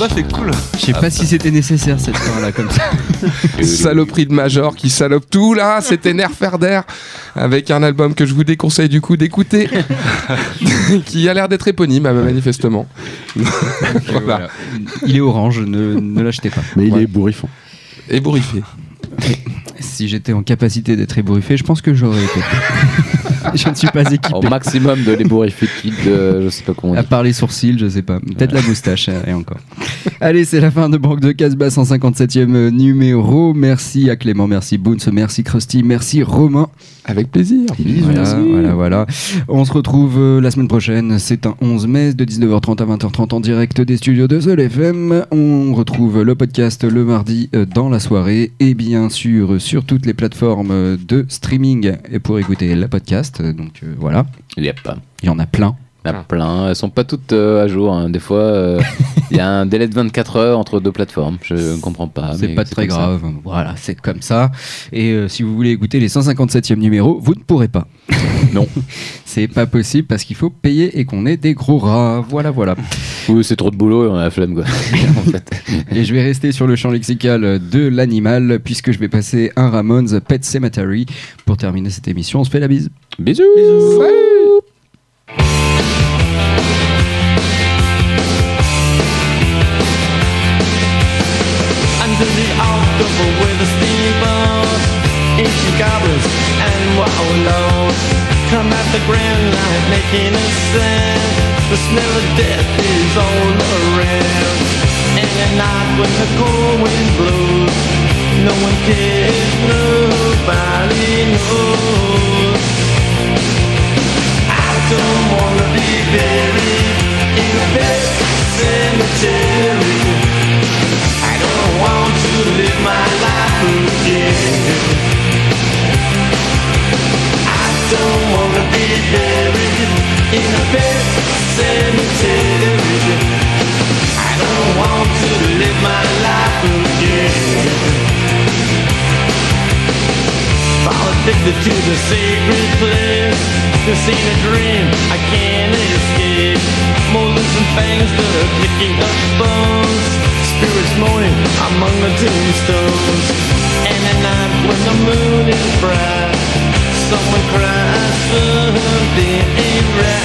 Ouais, le son de basse est cool. Je sais pas si c'était nécessaire cette fin là comme ça. *laughs* Saloperie de Major qui salope tout là, c'était Nerferder avec un album que je vous déconseille du coup d'écouter, *laughs* qui a l'air d'être éponyme euh, manifestement. *laughs* voilà. Voilà. Il est orange, ne, ne l'achetez pas. Mais il Ouais. est bourrifant. Et bourrifié. Si j'étais en capacité d'être ébouriffé, je pense que j'aurais été. Je ne suis pas *laughs* équipé. Au maximum de l'ébourifique de je sais pas comment on À part les sourcils, je sais pas. Peut-être la moustache, euh, et encore. *laughs* Allez, c'est la fin de Banque de Casbah, 157e numéro. Merci à Clément, merci Boons, merci Krusty, merci Romain. Avec plaisir. Voilà, voilà, voilà. On se retrouve euh, la semaine prochaine. C'est un 11 mai de 19h30 à 20h30 en direct des studios de Sol FM. On retrouve le podcast le mardi euh, dans la soirée et bien sûr sur toutes les plateformes euh, de streaming et pour écouter le podcast. Donc euh, voilà, Il y a pas. il y en a plein. Il y en a plein. Elles sont pas toutes euh, à jour. hein. Des fois, euh, *laughs* il y a un délai de 24 heures entre deux plateformes. Je ne comprends pas. c'est mais pas très comme ça. grave. Voilà, c'est comme ça. Et euh, si vous voulez écouter les 157e numéros, vous ne pourrez pas. *laughs* Non. *laughs* c'est pas possible parce qu'il faut payer et qu'on est des gros rats. Voilà, voilà. Oui, c'est trop de boulot et on a la flemme, quoi. en fait. Et je vais rester sur le champ lexical de l'animal puisque je vais passer un Ramones Pet Cemetery pour terminer cette émission. On se fait la bise. Bisous. Under the October with a steamboat Ancient goblins and wallows Come at the grand light making a sound. The smell of death is all around And at night when the cold wind blows No one cares, nobody knows don't wanna be buried in a pet cemetery. I don't want to live my life again. I don't wanna be buried in a pet cemetery. I don't want to live my life again. addicted to the sacred place. This ain't a dream, I can't escape. Molars and fangs, the picking up bones. Spirits moaning among the tombstones. And at night when the moon is bright, someone cries, something ain't right.